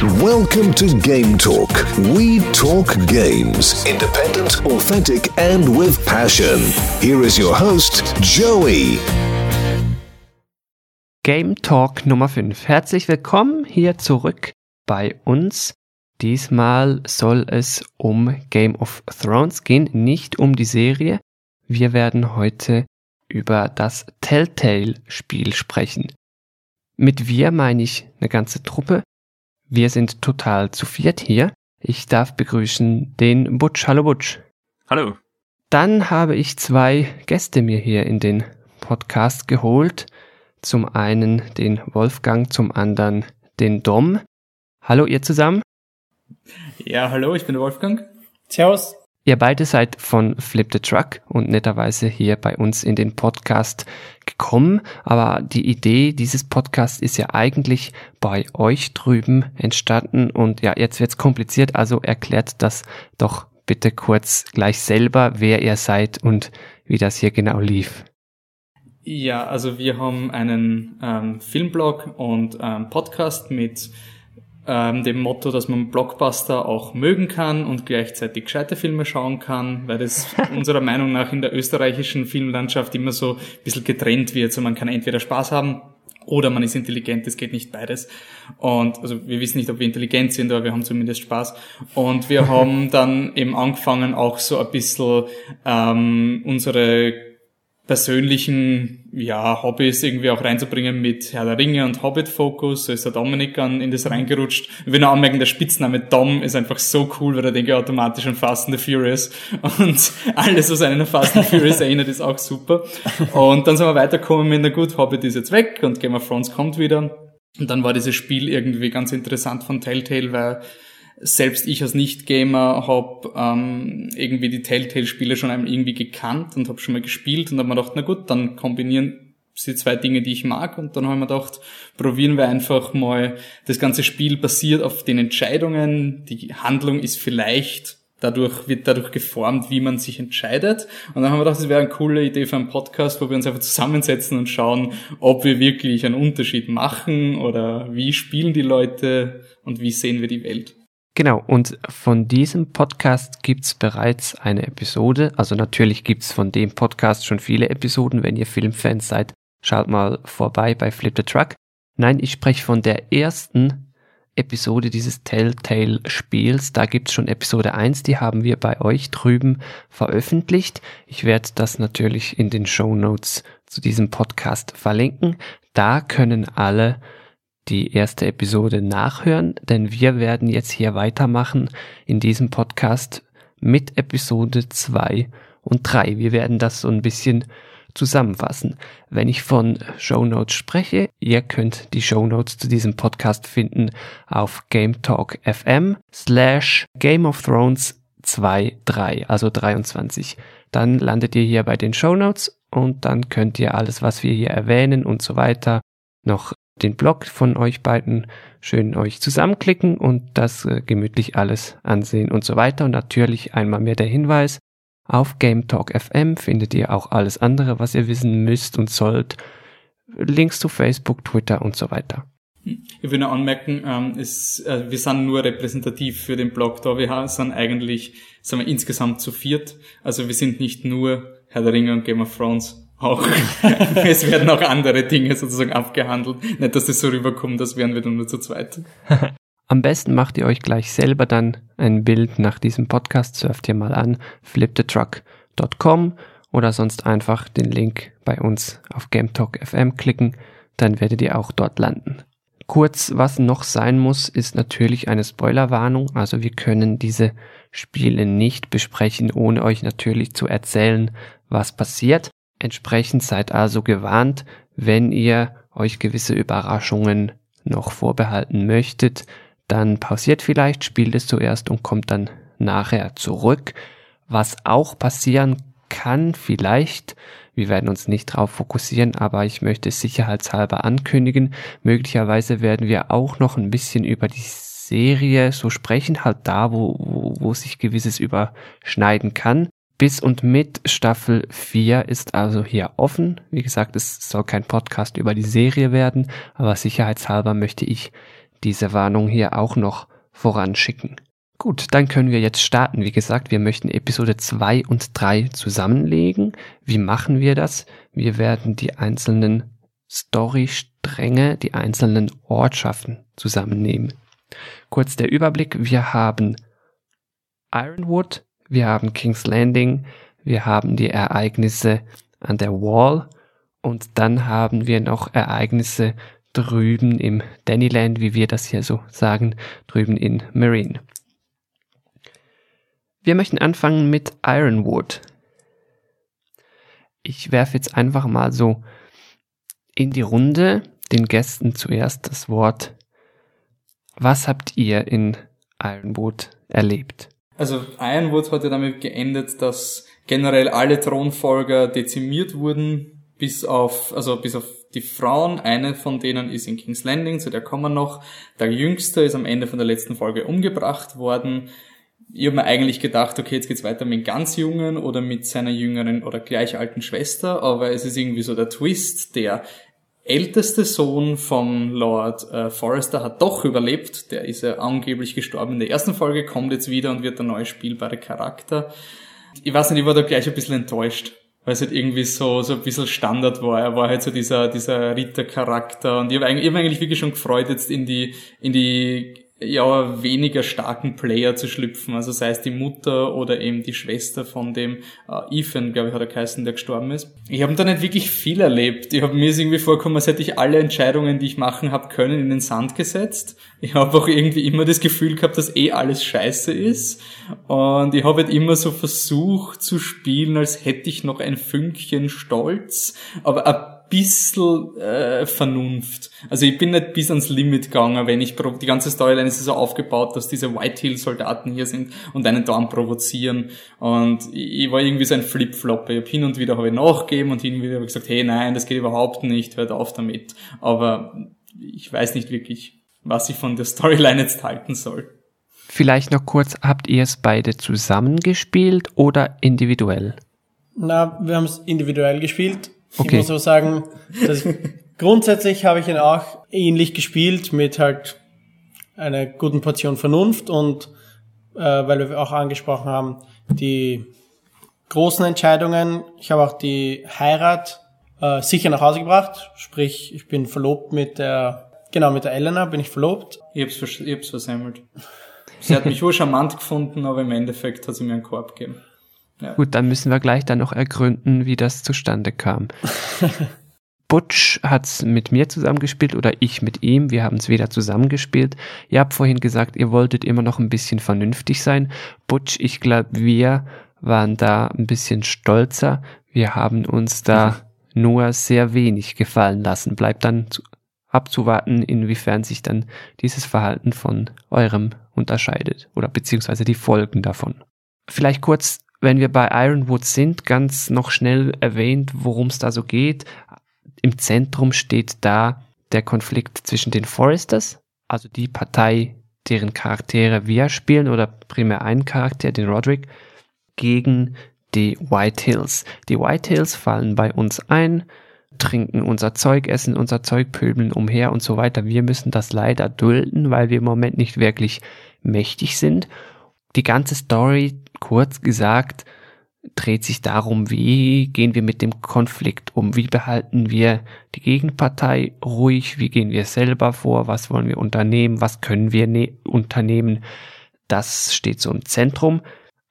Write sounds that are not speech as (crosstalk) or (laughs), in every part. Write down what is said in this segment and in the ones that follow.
Welcome to Game Talk. We talk games. Independent, authentic, and with passion. Here is your host, Joey. Game Talk Nummer 5. Herzlich willkommen hier zurück bei uns. Diesmal soll es um Game of Thrones gehen, nicht um die Serie. Wir werden heute über das Telltale-Spiel sprechen. Mit wir meine ich eine ganze Truppe. Wir sind total zu viert hier. Ich darf begrüßen den Butch. Hallo Butch. Hallo. Dann habe ich zwei Gäste mir hier in den Podcast geholt. Zum einen den Wolfgang, zum anderen den Dom. Hallo ihr zusammen. Ja, hallo, ich bin der Wolfgang. Servus. Ihr beide seid von Flip the Truck und netterweise hier bei uns in den Podcast gekommen. Aber die Idee dieses Podcasts ist ja eigentlich bei euch drüben entstanden. Und ja, jetzt wird's kompliziert, also erklärt das doch bitte kurz gleich selber, wer ihr seid und wie das hier genau lief. Ja, also wir haben einen ähm, Filmblog und ähm, Podcast mit ähm, dem Motto, dass man Blockbuster auch mögen kann und gleichzeitig gescheite Filme schauen kann, weil das (laughs) unserer Meinung nach in der österreichischen Filmlandschaft immer so ein bisschen getrennt wird. So man kann entweder Spaß haben oder man ist intelligent, es geht nicht beides. Und also wir wissen nicht, ob wir intelligent sind, aber wir haben zumindest Spaß. Und wir (laughs) haben dann eben angefangen, auch so ein bisschen ähm, unsere persönlichen ja, Hobbys irgendwie auch reinzubringen mit Herr der Ringe und Hobbit-Fokus. So ist der Dominik dann in das reingerutscht. Ich will nur anmerken, der Spitzname Dom ist einfach so cool, weil da denke ich automatisch an Fast and the Furious. Und (laughs) alles, was einen an Fast and the Furious erinnert, ist auch super. Und dann sind wir weitergekommen mit, na gut, Hobbit ist jetzt weg und Game of Thrones kommt wieder. Und dann war dieses Spiel irgendwie ganz interessant von Telltale, weil selbst ich als Nicht-Gamer habe ähm, irgendwie die Telltale-Spiele schon einmal irgendwie gekannt und habe schon mal gespielt und habe mir gedacht, na gut, dann kombinieren sie zwei Dinge, die ich mag und dann habe ich mir gedacht, probieren wir einfach mal, das ganze Spiel basiert auf den Entscheidungen, die Handlung ist vielleicht dadurch wird dadurch geformt, wie man sich entscheidet. Und dann haben wir gedacht, das wäre eine coole Idee für einen Podcast, wo wir uns einfach zusammensetzen und schauen, ob wir wirklich einen Unterschied machen oder wie spielen die Leute und wie sehen wir die Welt. Genau, und von diesem Podcast gibt's bereits eine Episode. Also natürlich gibt's von dem Podcast schon viele Episoden. Wenn ihr Filmfans seid, schaut mal vorbei bei Flip the Truck. Nein, ich spreche von der ersten Episode dieses Telltale-Spiels. Da gibt's schon Episode 1, die haben wir bei euch drüben veröffentlicht. Ich werde das natürlich in den Show Notes zu diesem Podcast verlinken. Da können alle die erste Episode nachhören, denn wir werden jetzt hier weitermachen in diesem Podcast mit Episode 2 und 3. Wir werden das so ein bisschen zusammenfassen. Wenn ich von Show Notes spreche, ihr könnt die Show Notes zu diesem Podcast finden auf FM slash Game of Thrones 23, also 23. Dann landet ihr hier bei den Show Notes und dann könnt ihr alles, was wir hier erwähnen und so weiter, noch den Blog von euch beiden schön euch zusammenklicken und das äh, gemütlich alles ansehen und so weiter. Und natürlich einmal mehr der Hinweis, auf Game Talk FM findet ihr auch alles andere, was ihr wissen müsst und sollt. Links zu Facebook, Twitter und so weiter. Ich will nur anmerken, ähm, es, äh, wir sind nur repräsentativ für den Blog da. Wir sind eigentlich, sind wir insgesamt zu viert. Also wir sind nicht nur Herr der Ringe und Game of Thrones auch, (laughs) es werden auch andere Dinge sozusagen abgehandelt. Nicht, dass es so rüberkommt, das wären wir dann nur zu zweit. (laughs) Am besten macht ihr euch gleich selber dann ein Bild nach diesem Podcast, surft ihr mal an flipthetruck.com oder sonst einfach den Link bei uns auf GameTalk FM klicken, dann werdet ihr auch dort landen. Kurz, was noch sein muss, ist natürlich eine Spoilerwarnung, also wir können diese Spiele nicht besprechen, ohne euch natürlich zu erzählen, was passiert. Entsprechend seid also gewarnt, wenn ihr euch gewisse Überraschungen noch vorbehalten möchtet, dann pausiert vielleicht, spielt es zuerst und kommt dann nachher zurück. Was auch passieren kann, vielleicht, wir werden uns nicht darauf fokussieren, aber ich möchte es sicherheitshalber ankündigen, möglicherweise werden wir auch noch ein bisschen über die Serie so sprechen, halt da, wo, wo, wo sich gewisses überschneiden kann. Bis und mit Staffel 4 ist also hier offen. Wie gesagt, es soll kein Podcast über die Serie werden, aber sicherheitshalber möchte ich diese Warnung hier auch noch voranschicken. Gut, dann können wir jetzt starten. Wie gesagt, wir möchten Episode 2 und 3 zusammenlegen. Wie machen wir das? Wir werden die einzelnen Storystränge, die einzelnen Ortschaften zusammennehmen. Kurz der Überblick. Wir haben Ironwood, wir haben King's Landing, wir haben die Ereignisse an der Wall und dann haben wir noch Ereignisse drüben im Dannyland, wie wir das hier so sagen, drüben in Marine. Wir möchten anfangen mit Ironwood. Ich werfe jetzt einfach mal so in die Runde den Gästen zuerst das Wort. Was habt ihr in Ironwood erlebt? Also Ironwood hat ja damit geendet, dass generell alle Thronfolger dezimiert wurden, bis auf, also bis auf die Frauen. Eine von denen ist in King's Landing, zu der kommen wir noch. Der Jüngste ist am Ende von der letzten Folge umgebracht worden. Ich habe mir eigentlich gedacht, okay, jetzt geht's weiter mit ganz Jungen oder mit seiner jüngeren oder gleich alten Schwester, aber es ist irgendwie so der Twist, der älteste Sohn von Lord äh, Forrester hat doch überlebt. Der ist ja angeblich gestorben in der ersten Folge, kommt jetzt wieder und wird der neue spielbare Charakter. Ich weiß nicht, ich war da gleich ein bisschen enttäuscht weil es halt irgendwie so, so ein bisschen Standard war. Er war halt so dieser, dieser Rittercharakter und ich habe eigentlich, hab eigentlich wirklich schon gefreut, jetzt in die, in die ja weniger starken Player zu schlüpfen, also sei es die Mutter oder eben die Schwester von dem äh, Ethan, glaube ich, hat er geheißen, der gestorben ist. Ich habe da nicht wirklich viel erlebt. Ich habe mir irgendwie vorgekommen, als hätte ich alle Entscheidungen, die ich machen habe können, in den Sand gesetzt. Ich habe auch irgendwie immer das Gefühl gehabt, dass eh alles scheiße ist. Und ich habe halt immer so versucht zu spielen, als hätte ich noch ein Fünkchen Stolz, aber bisschen äh, Vernunft. Also ich bin nicht bis ans Limit gegangen, wenn ich die ganze Storyline ist so aufgebaut, dass diese Whitehill-Soldaten hier sind und einen Dorn provozieren. Und ich, ich war irgendwie so ein Flip-Flop. Ich hab hin und wieder habe ich nachgegeben und hin und wieder habe ich gesagt, hey nein, das geht überhaupt nicht, hört auf damit. Aber ich weiß nicht wirklich, was ich von der Storyline jetzt halten soll. Vielleicht noch kurz, habt ihr es beide zusammengespielt oder individuell? Na, wir haben es individuell gespielt Okay. Ich muss so sagen, dass grundsätzlich habe ich ihn auch ähnlich gespielt mit halt einer guten Portion Vernunft und äh, weil wir auch angesprochen haben, die großen Entscheidungen. Ich habe auch die Heirat äh, sicher nach Hause gebracht, sprich ich bin verlobt mit der, genau mit der Elena bin ich verlobt. Ich hab's, ich hab's versemmelt. Sie hat mich (laughs) wohl charmant gefunden, aber im Endeffekt hat sie mir einen Korb gegeben. Ja. Gut, dann müssen wir gleich dann noch ergründen, wie das zustande kam. (laughs) Butch hat's mit mir zusammengespielt oder ich mit ihm. Wir haben es wieder zusammengespielt. Ihr habt vorhin gesagt, ihr wolltet immer noch ein bisschen vernünftig sein. Butch, ich glaube, wir waren da ein bisschen stolzer. Wir haben uns da mhm. (laughs) nur sehr wenig gefallen lassen. Bleibt dann zu, abzuwarten, inwiefern sich dann dieses Verhalten von eurem unterscheidet oder beziehungsweise die Folgen davon. Vielleicht kurz wenn wir bei Ironwood sind, ganz noch schnell erwähnt, worum es da so geht. Im Zentrum steht da der Konflikt zwischen den Foresters, also die Partei, deren Charaktere wir spielen, oder primär einen Charakter, den Roderick, gegen die White Hills. Die White Hills fallen bei uns ein, trinken unser Zeug, essen unser Zeug, pöbeln umher und so weiter. Wir müssen das leider dulden, weil wir im Moment nicht wirklich mächtig sind. Die ganze Story Kurz gesagt, dreht sich darum, wie gehen wir mit dem Konflikt um, wie behalten wir die Gegenpartei ruhig, wie gehen wir selber vor, was wollen wir unternehmen, was können wir ne unternehmen. Das steht so im Zentrum.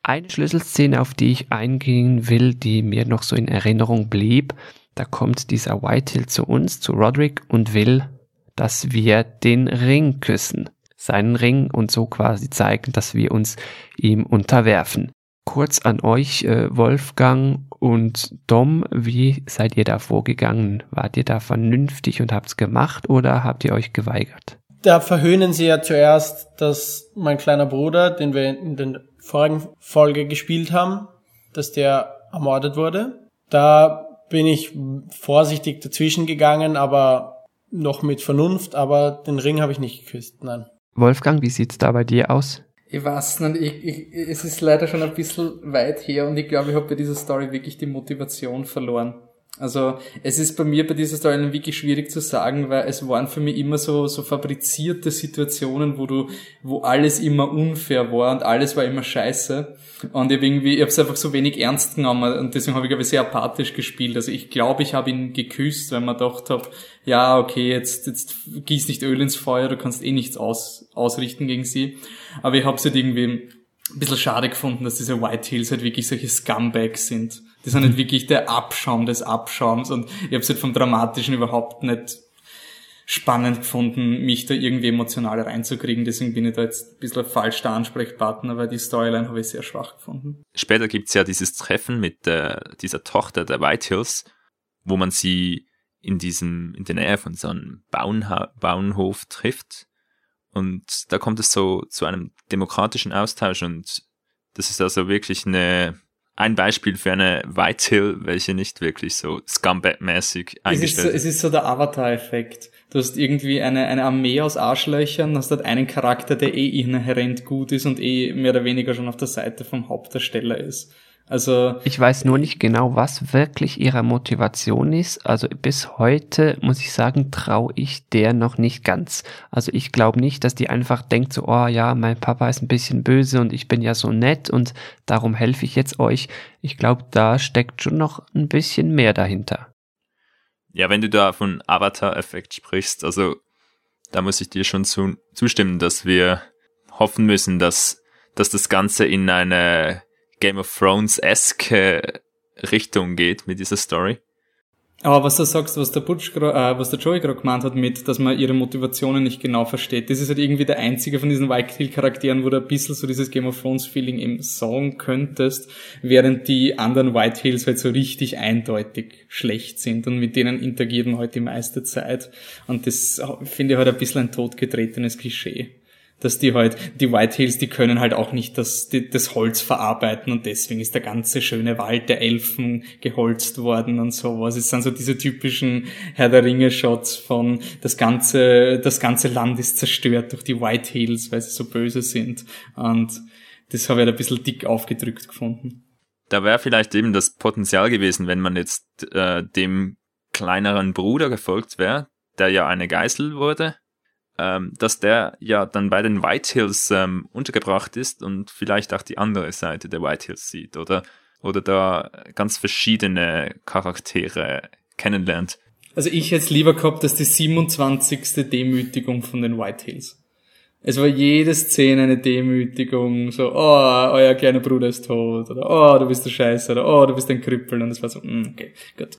Eine Schlüsselszene, auf die ich eingehen will, die mir noch so in Erinnerung blieb, da kommt dieser Whitehill zu uns, zu Roderick und will, dass wir den Ring küssen seinen Ring und so quasi zeigen, dass wir uns ihm unterwerfen. Kurz an euch, äh, Wolfgang und Dom, wie seid ihr da vorgegangen? Wart ihr da vernünftig und habt's gemacht oder habt ihr euch geweigert? Da verhöhnen sie ja zuerst, dass mein kleiner Bruder, den wir in der vorigen Folge gespielt haben, dass der ermordet wurde. Da bin ich vorsichtig dazwischen gegangen, aber noch mit Vernunft, aber den Ring habe ich nicht geküsst, nein. Wolfgang, wie sieht's da bei dir aus? Ich weiß nicht, ich, ich, es ist leider schon ein bisschen weit her und ich glaube, ich habe bei dieser Story wirklich die Motivation verloren. Also es ist bei mir bei dieser Storyline wirklich schwierig zu sagen, weil es waren für mich immer so so fabrizierte Situationen, wo du wo alles immer unfair war und alles war immer scheiße und ich irgendwie ich habe es einfach so wenig ernst genommen und deswegen habe ich glaube ich sehr apathisch gespielt. Also ich glaube, ich habe ihn geküsst, weil man gedacht habe, ja, okay, jetzt jetzt gieß nicht Öl ins Feuer, du kannst eh nichts aus, ausrichten gegen sie, aber ich habe es halt irgendwie ein bisschen schade gefunden, dass diese White Hills halt wirklich solche Scumbags sind. Die sind halt wirklich der Abschaum des Abschaums und ich habe es halt vom Dramatischen überhaupt nicht spannend gefunden, mich da irgendwie emotional reinzukriegen. Deswegen bin ich da jetzt ein bisschen falsch der Ansprechpartner, weil die Storyline habe ich sehr schwach gefunden. Später gibt's ja dieses Treffen mit der, dieser Tochter der White Hills, wo man sie in diesem, in der Nähe von so einem Bauernha Bauernhof trifft und da kommt es so zu einem demokratischen Austausch und das ist also wirklich eine, ein Beispiel für eine White Hill, welche nicht wirklich so Scumbag-mäßig eingestellt ist. Es ist so der Avatar-Effekt. Du hast irgendwie eine, eine Armee aus Arschlöchern, hast dort einen Charakter, der eh inhärent gut ist und eh mehr oder weniger schon auf der Seite vom Hauptdarsteller ist. Also ich weiß nur nicht genau, was wirklich ihre Motivation ist. Also bis heute muss ich sagen, traue ich der noch nicht ganz. Also ich glaube nicht, dass die einfach denkt so, oh ja, mein Papa ist ein bisschen böse und ich bin ja so nett und darum helfe ich jetzt euch. Ich glaube, da steckt schon noch ein bisschen mehr dahinter. Ja, wenn du da von Avatar-Effekt sprichst, also da muss ich dir schon zu, zustimmen, dass wir hoffen müssen, dass, dass das Ganze in eine Game of Thrones-esque Richtung geht mit dieser Story. Aber was du sagst, was der Butch, äh, was der Joey gerade gemeint hat mit, dass man ihre Motivationen nicht genau versteht, das ist halt irgendwie der einzige von diesen Whitehill-Charakteren, wo du ein bisschen so dieses Game of Thrones-Feeling eben sagen könntest, während die anderen Whitehills halt so richtig eindeutig schlecht sind und mit denen interagieren halt die meiste Zeit. Und das finde ich halt ein bisschen ein totgetretenes Klischee dass die halt, die Whitehills, die können halt auch nicht das, die, das Holz verarbeiten und deswegen ist der ganze schöne Wald der Elfen geholzt worden und sowas. Es sind so diese typischen Herr der Ringe Shots von das ganze, das ganze Land ist zerstört durch die Whitehills, weil sie so böse sind und das habe ich halt ein bisschen dick aufgedrückt gefunden. Da wäre vielleicht eben das Potenzial gewesen, wenn man jetzt äh, dem kleineren Bruder gefolgt wäre, der ja eine Geißel wurde ähm, dass der ja dann bei den White Hills ähm, untergebracht ist und vielleicht auch die andere Seite der White Hills sieht oder, oder da ganz verschiedene Charaktere kennenlernt. Also ich hätte lieber gehabt, dass die 27. Demütigung von den White Hills. Es war jede Szene eine Demütigung, so, oh, euer kleiner Bruder ist tot, oder oh, du bist der Scheiße, oder oh, du bist ein Krüppel, und es war so, mm, okay, gut.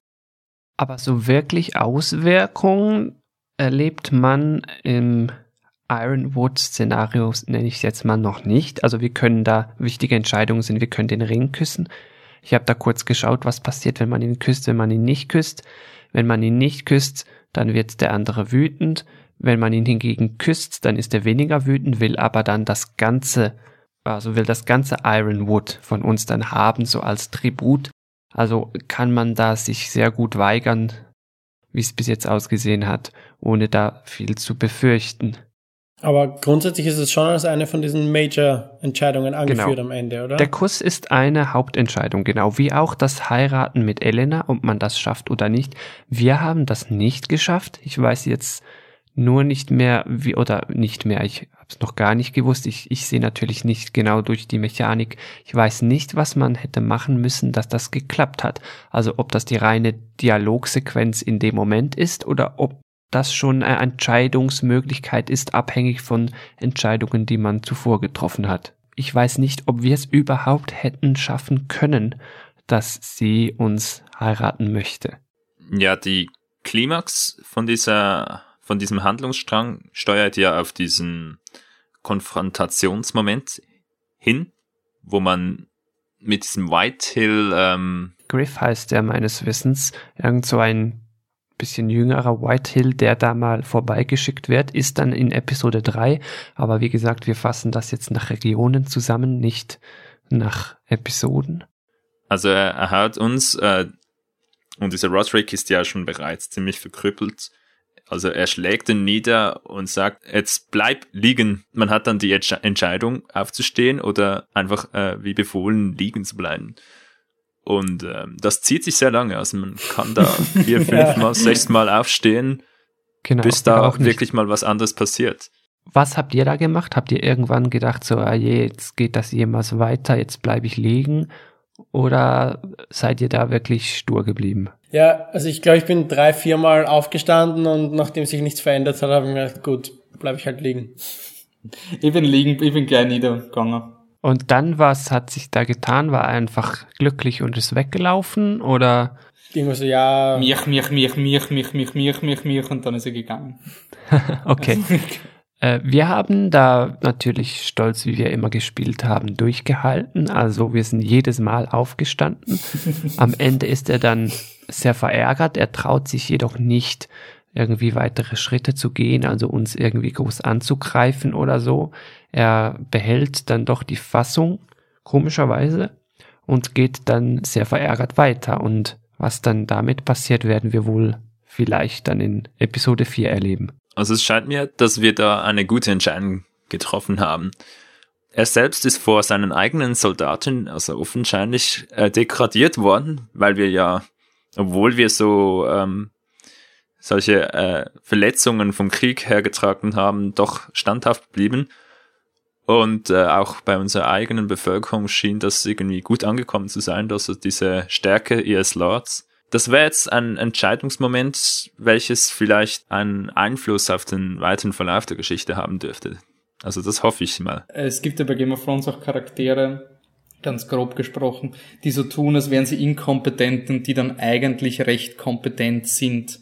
Aber so wirklich Auswirkungen erlebt man im Ironwood-Szenario, nenne ich es jetzt mal noch nicht. Also wir können da wichtige Entscheidungen sind, wir können den Ring küssen. Ich habe da kurz geschaut, was passiert, wenn man ihn küsst, wenn man ihn nicht küsst. Wenn man ihn nicht küsst, dann wird der andere wütend. Wenn man ihn hingegen küsst, dann ist er weniger wütend, will aber dann das ganze, also will das ganze Ironwood von uns dann haben, so als Tribut. Also kann man da sich sehr gut weigern, wie es bis jetzt ausgesehen hat, ohne da viel zu befürchten. Aber grundsätzlich ist es schon als eine von diesen Major-Entscheidungen angeführt genau. am Ende, oder? Der Kuss ist eine Hauptentscheidung, genau wie auch das Heiraten mit Elena, ob man das schafft oder nicht. Wir haben das nicht geschafft. Ich weiß jetzt nur nicht mehr, wie, oder nicht mehr, ich habe es noch gar nicht gewusst. Ich, ich sehe natürlich nicht genau durch die Mechanik. Ich weiß nicht, was man hätte machen müssen, dass das geklappt hat. Also ob das die reine Dialogsequenz in dem Moment ist oder ob das schon eine Entscheidungsmöglichkeit ist, abhängig von Entscheidungen, die man zuvor getroffen hat. Ich weiß nicht, ob wir es überhaupt hätten schaffen können, dass sie uns heiraten möchte. Ja, die Klimax von dieser von diesem Handlungsstrang steuert ja auf diesen Konfrontationsmoment hin, wo man mit diesem Whitehill ähm Griff heißt der meines Wissens, irgend so ein bisschen jüngerer Whitehill, der da mal vorbeigeschickt wird, ist dann in Episode 3. Aber wie gesagt, wir fassen das jetzt nach Regionen zusammen, nicht nach Episoden. Also er, er hat uns, äh, und dieser Roderick ist ja schon bereits ziemlich verkrüppelt, also er schlägt ihn nieder und sagt, jetzt bleib liegen. Man hat dann die Entscheidung aufzustehen oder einfach äh, wie befohlen liegen zu bleiben. Und ähm, das zieht sich sehr lange. Also man kann da (laughs) vier, fünfmal, sechsmal aufstehen, genau, bis da wirklich mal was anderes passiert. Was habt ihr da gemacht? Habt ihr irgendwann gedacht, so, ah je, jetzt geht das jemals weiter, jetzt bleibe ich liegen? Oder seid ihr da wirklich stur geblieben? Ja, also ich glaube, ich bin drei, viermal aufgestanden und nachdem sich nichts verändert hat, habe ich mir gedacht, gut, bleibe ich halt liegen. Ich bin liegen, ich bin gleich niedergegangen. Und dann, was hat sich da getan? War er einfach glücklich und ist weggelaufen oder? Irgendwo so, ja. Mich, mich, mich, mich, mich, mich, mich, mich, mich und dann ist er gegangen. (laughs) okay. (laughs) Äh, wir haben da natürlich stolz, wie wir immer gespielt haben, durchgehalten. Also wir sind jedes Mal aufgestanden. (laughs) Am Ende ist er dann sehr verärgert. Er traut sich jedoch nicht, irgendwie weitere Schritte zu gehen, also uns irgendwie groß anzugreifen oder so. Er behält dann doch die Fassung, komischerweise, und geht dann sehr verärgert weiter. Und was dann damit passiert, werden wir wohl vielleicht dann in Episode 4 erleben. Also es scheint mir, dass wir da eine gute Entscheidung getroffen haben. Er selbst ist vor seinen eigenen Soldaten, also offensichtlich, äh, degradiert worden, weil wir ja, obwohl wir so ähm, solche äh, Verletzungen vom Krieg hergetragen haben, doch standhaft blieben. Und äh, auch bei unserer eigenen Bevölkerung schien das irgendwie gut angekommen zu sein, dass also diese Stärke ihres Lords das wäre jetzt ein Entscheidungsmoment, welches vielleicht einen Einfluss auf den weiteren Verlauf der Geschichte haben dürfte. Also das hoffe ich mal. Es gibt ja bei Game of Thrones auch Charaktere, ganz grob gesprochen, die so tun, als wären sie inkompetent und die dann eigentlich recht kompetent sind.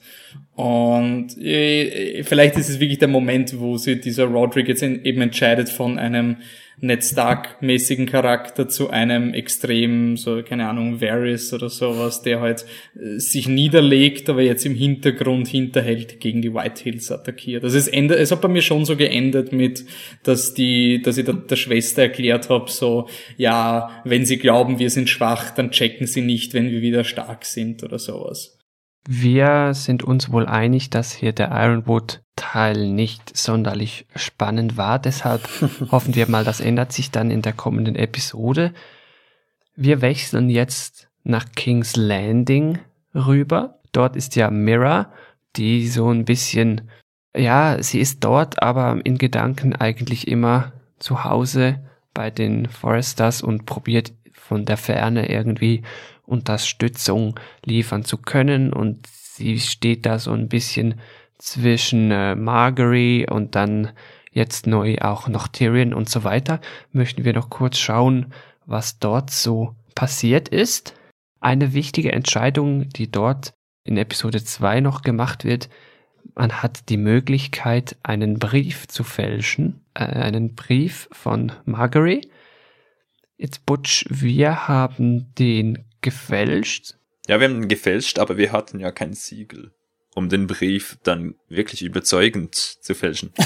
Und äh, vielleicht ist es wirklich der Moment, wo sie dieser Roderick jetzt eben entscheidet von einem Ned Stark-mäßigen Charakter zu einem extrem, so, keine Ahnung, Varys oder sowas, der halt äh, sich niederlegt, aber jetzt im Hintergrund hinterhält gegen die White Hills attackiert. Also es endet, es hat bei mir schon so geendet mit, dass die, dass ich der, der Schwester erklärt habe, so, ja, wenn sie glauben, wir sind schwach, dann checken sie nicht, wenn wir wieder stark sind oder sowas. Wir sind uns wohl einig, dass hier der Ironwood-Teil nicht sonderlich spannend war. Deshalb (laughs) hoffen wir mal, das ändert sich dann in der kommenden Episode. Wir wechseln jetzt nach King's Landing rüber. Dort ist ja Mira, die so ein bisschen, ja, sie ist dort, aber in Gedanken eigentlich immer zu Hause bei den Foresters und probiert von der Ferne irgendwie Unterstützung liefern zu können und sie steht da so ein bisschen zwischen äh, Margery und dann jetzt neu auch noch Tyrion und so weiter, möchten wir noch kurz schauen, was dort so passiert ist. Eine wichtige Entscheidung, die dort in Episode 2 noch gemacht wird, man hat die Möglichkeit, einen Brief zu fälschen, äh, einen Brief von Margery. Jetzt Butch, wir haben den gefälscht? Ja, wir haben ihn gefälscht, aber wir hatten ja kein Siegel, um den Brief dann wirklich überzeugend zu fälschen. (laughs)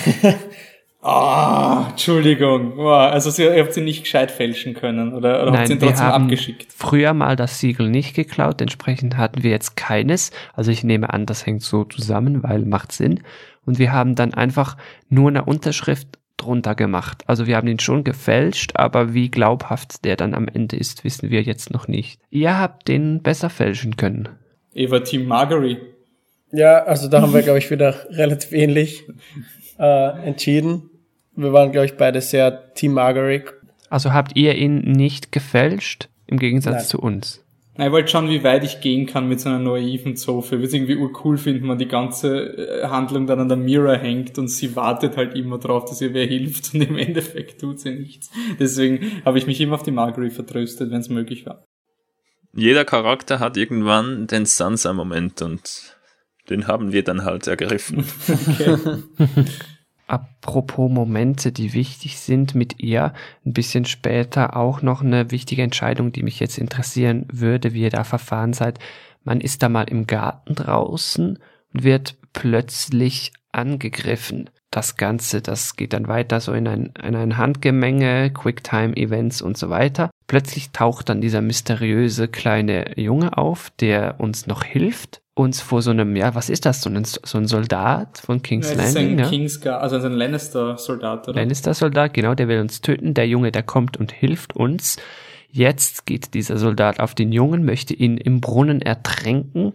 Ah, oh, Entschuldigung. Oh, also Sie, ihr habt sie nicht gescheit fälschen können oder, oder Nein, habt sie ihn trotzdem wir haben abgeschickt? Früher mal das Siegel nicht geklaut, entsprechend hatten wir jetzt keines. Also ich nehme an, das hängt so zusammen, weil macht Sinn. Und wir haben dann einfach nur eine Unterschrift drunter gemacht. Also wir haben ihn schon gefälscht, aber wie glaubhaft der dann am Ende ist, wissen wir jetzt noch nicht. Ihr habt den besser fälschen können. Eva Team Margery. Ja, also da haben wir, glaube ich, wieder (laughs) relativ ähnlich äh, entschieden. Wir waren, glaube ich, beide sehr Team Margery. Also habt ihr ihn nicht gefälscht, im Gegensatz Nein. zu uns? Na, ich wollte schauen, wie weit ich gehen kann mit so einer naiven Zofe. Ich würde es irgendwie urcool finden, wenn die ganze äh, Handlung dann an der Mira hängt und sie wartet halt immer drauf, dass ihr wer hilft und im Endeffekt tut sie nichts. Deswegen habe ich mich immer auf die Marguerite vertröstet, wenn es möglich war. Jeder Charakter hat irgendwann den Sansa-Moment und den haben wir dann halt ergriffen. (laughs) Okay. (laughs) Apropos Momente, die wichtig sind mit ihr, ein bisschen später auch noch eine wichtige Entscheidung, die mich jetzt interessieren würde, wie ihr da verfahren seid. Man ist da mal im Garten draußen und wird plötzlich angegriffen. Das Ganze, das geht dann weiter so in ein, in ein Handgemenge, Quicktime-Events und so weiter. Plötzlich taucht dann dieser mysteriöse kleine Junge auf, der uns noch hilft uns vor so einem, ja, was ist das, so ein, so ein Soldat von King's ja, Landing? Ist ein ja? King's also ein Lannister-Soldat, oder? Lannister-Soldat, genau, der will uns töten. Der Junge, der kommt und hilft uns. Jetzt geht dieser Soldat auf den Jungen, möchte ihn im Brunnen ertränken.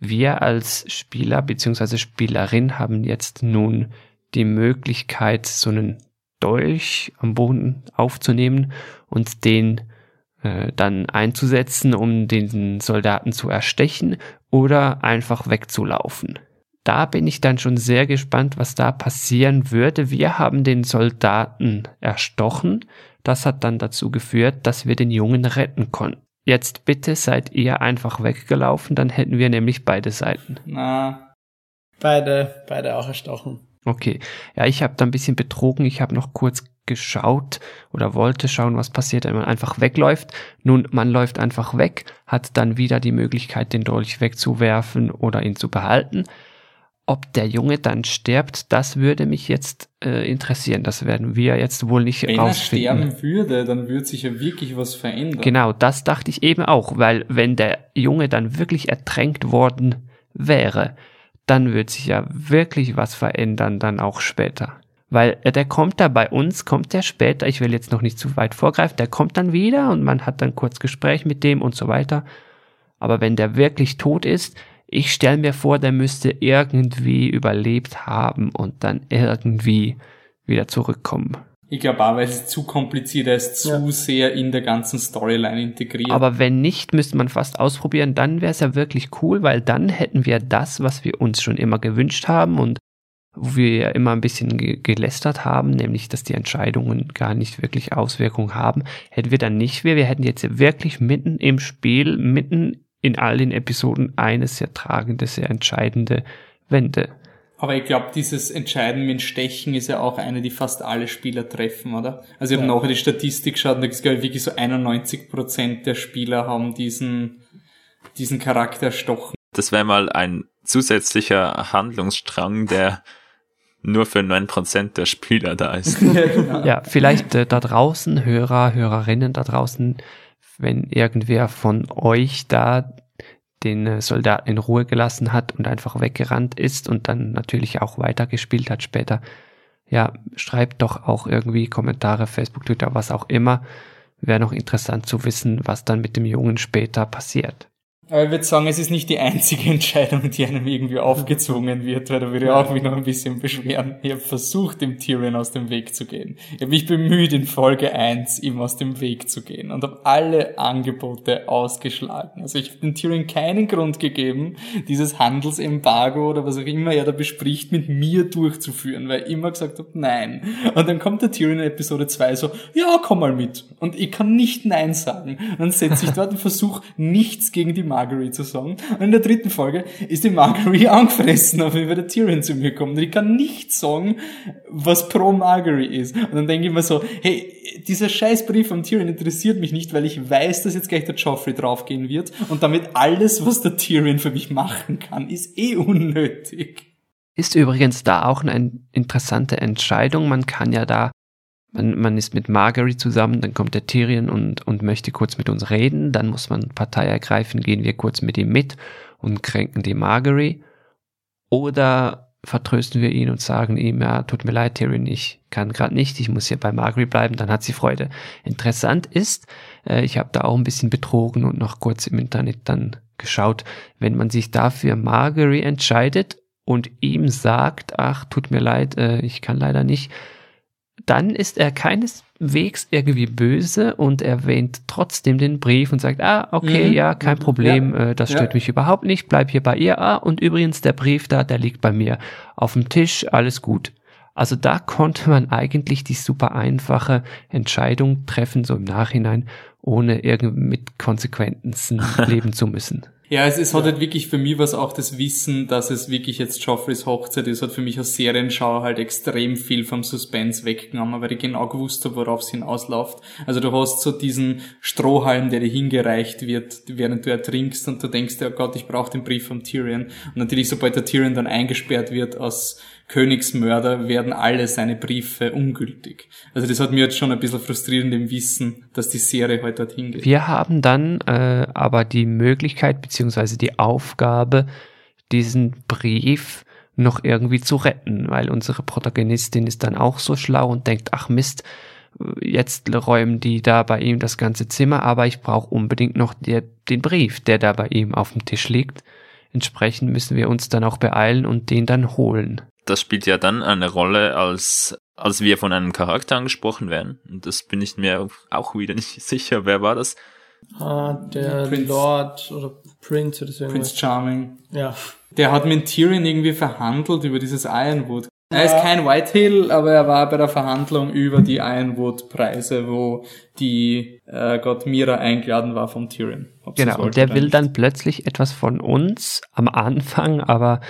Wir als Spieler bzw. Spielerin haben jetzt nun die Möglichkeit, so einen Dolch am Boden aufzunehmen und den äh, dann einzusetzen, um den Soldaten zu erstechen oder einfach wegzulaufen. Da bin ich dann schon sehr gespannt, was da passieren würde. Wir haben den Soldaten erstochen. Das hat dann dazu geführt, dass wir den Jungen retten konnten. Jetzt bitte seid ihr einfach weggelaufen, dann hätten wir nämlich beide Seiten. Na, Beide, beide auch erstochen. Okay. Ja, ich habe da ein bisschen betrogen. Ich habe noch kurz geschaut oder wollte schauen, was passiert, wenn man einfach wegläuft. Nun, man läuft einfach weg, hat dann wieder die Möglichkeit, den Dolch wegzuwerfen oder ihn zu behalten. Ob der Junge dann stirbt, das würde mich jetzt äh, interessieren. Das werden wir jetzt wohl nicht wenn rausfinden. er sterben würde, dann würde sich ja wirklich was verändern. Genau, das dachte ich eben auch, weil wenn der Junge dann wirklich ertränkt worden wäre, dann wird sich ja wirklich was verändern dann auch später. Weil äh, der kommt da bei uns, kommt der später, ich will jetzt noch nicht zu weit vorgreifen, der kommt dann wieder und man hat dann kurz Gespräch mit dem und so weiter. Aber wenn der wirklich tot ist, ich stelle mir vor, der müsste irgendwie überlebt haben und dann irgendwie wieder zurückkommen. Ich glaube auch, weil es zu kompliziert ist, zu Ja. sehr in der ganzen Storyline integriert. Aber wenn nicht, müsste man fast ausprobieren, dann wäre es ja wirklich cool, weil dann hätten wir das, was wir uns schon immer gewünscht haben und wo wir ja immer ein bisschen ge gelästert haben, nämlich dass die Entscheidungen gar nicht wirklich Auswirkungen haben, hätten wir dann nicht mehr. Wir hätten jetzt wirklich mitten im Spiel, mitten in all den Episoden eine sehr tragende, sehr entscheidende Wende. Aber ich glaube, dieses Entscheiden mit Stechen ist ja auch eine, die fast alle Spieler treffen, oder? Also ich habe Ja. nachher die Statistik geschaut und da ist glaube ich wirklich so 91% der Spieler haben diesen, diesen Charakter erstochen. Das wäre mal ein zusätzlicher Handlungsstrang, der nur für 9% der Spieler da ist. (laughs) ja, genau. Ja, vielleicht äh, da draußen, Hörer, Hörerinnen da draußen, wenn irgendwer von euch da den äh, Soldaten in Ruhe gelassen hat und einfach weggerannt ist und dann natürlich auch weitergespielt hat später. Ja, schreibt doch auch irgendwie Kommentare, Facebook, Twitter, was auch immer. Wäre noch interessant zu wissen, was dann mit dem Jungen später passiert. Aber ich würde sagen, es ist nicht die einzige (laughs) Entscheidung, die einem irgendwie aufgezwungen wird, weil da würde ich auch mich noch ein bisschen beschweren. Ich habe versucht, dem Tyrion aus dem Weg zu gehen. Ich habe mich bemüht, in Folge 1 ihm aus dem Weg zu gehen und habe alle Angebote ausgeschlagen. Also ich habe dem Tyrion keinen Grund gegeben, dieses Handelsembargo oder was auch immer er da bespricht, mit mir durchzuführen, weil ich immer gesagt habe, nein. Und dann kommt der Tyrion in Episode 2 so, ja, komm mal mit. Und ich kann nicht Nein sagen. Und dann setze ich dort und versuche nichts gegen die Marguerite zu sagen. Und in der dritten Folge ist die Marguerite angefressen, auf wie der Tyrion zu mir kommt. Und ich kann nicht sagen, was pro Marguerite ist. Und dann denke ich mir so, hey, dieser scheiß Brief vom Tyrion interessiert mich nicht, weil ich weiß, dass jetzt gleich der Joffrey draufgehen wird. Und damit alles, was der Tyrion für mich machen kann, ist eh unnötig. Ist übrigens da auch eine interessante Entscheidung. Man kann ja da, man, man ist mit Marguerite zusammen, dann kommt der Tyrion und, und möchte kurz mit uns reden, dann muss man Partei ergreifen, gehen wir kurz mit ihm mit und kränken die Marguerite. Oder vertrösten wir ihn und sagen ihm, ja, tut mir leid, Tyrion, ich kann gerade nicht, ich muss hier bei Marguerite bleiben, dann hat sie Freude. Interessant ist, äh, ich habe da auch ein bisschen betrogen und noch kurz im Internet dann geschaut, wenn man sich dafür Marguerite entscheidet und ihm sagt, ach, tut mir leid, äh, ich kann leider nicht, dann ist er keineswegs irgendwie böse und erwähnt trotzdem den Brief und sagt, ah, okay, Mhm. ja, kein Mhm. Problem, Ja. äh, das Ja. stört mich überhaupt nicht, bleib hier bei ihr. Ah, und übrigens der Brief da, der liegt bei mir auf dem Tisch, alles gut. Also da konnte man eigentlich die super einfache Entscheidung treffen, so im Nachhinein, ohne irgendwie mit Konsequenzen (laughs) leben zu müssen. Ja, es, es hat halt wirklich für mich was auch das Wissen, dass es wirklich jetzt Joffreys Hochzeit ist, hat für mich als Serienschauer halt extrem viel vom Suspense weggenommen, weil ich genau gewusst habe, worauf es hinausläuft. Also du hast so diesen Strohhalm, der dir hingereicht wird, während du ertrinkst und du denkst, oh Gott, ich brauche den Brief vom Tyrion. Und natürlich, sobald der Tyrion dann eingesperrt wird als Königsmörder, werden alle seine Briefe ungültig. Also das hat mir jetzt schon ein bisschen frustrierend im Wissen, dass die Serie halt dorthin geht. Wir haben dann äh, aber die Möglichkeit beziehungsweise die Aufgabe, diesen Brief noch irgendwie zu retten, weil unsere Protagonistin ist dann auch so schlau und denkt, ach Mist, jetzt räumen die da bei ihm das ganze Zimmer, aber ich brauche unbedingt noch der, den Brief, der da bei ihm auf dem Tisch liegt. Entsprechend müssen wir uns dann auch beeilen und den dann holen. Das spielt ja dann eine Rolle, als, als wir von einem Charakter angesprochen werden. Und das bin ich mir auch wieder nicht (laughs) sicher. Wer war das? Ah, der Prince, Lord oder Prince oder so. Prince Charming. Ja. Der hat mit Tyrion irgendwie verhandelt über dieses Ironwood. Er ist kein Whitehill, aber er war bei der Verhandlung über die Ironwood-Preise, wo die äh, Gott Mira eingeladen war von Tyrion. Genau, und der will dann plötzlich etwas von uns am Anfang, aber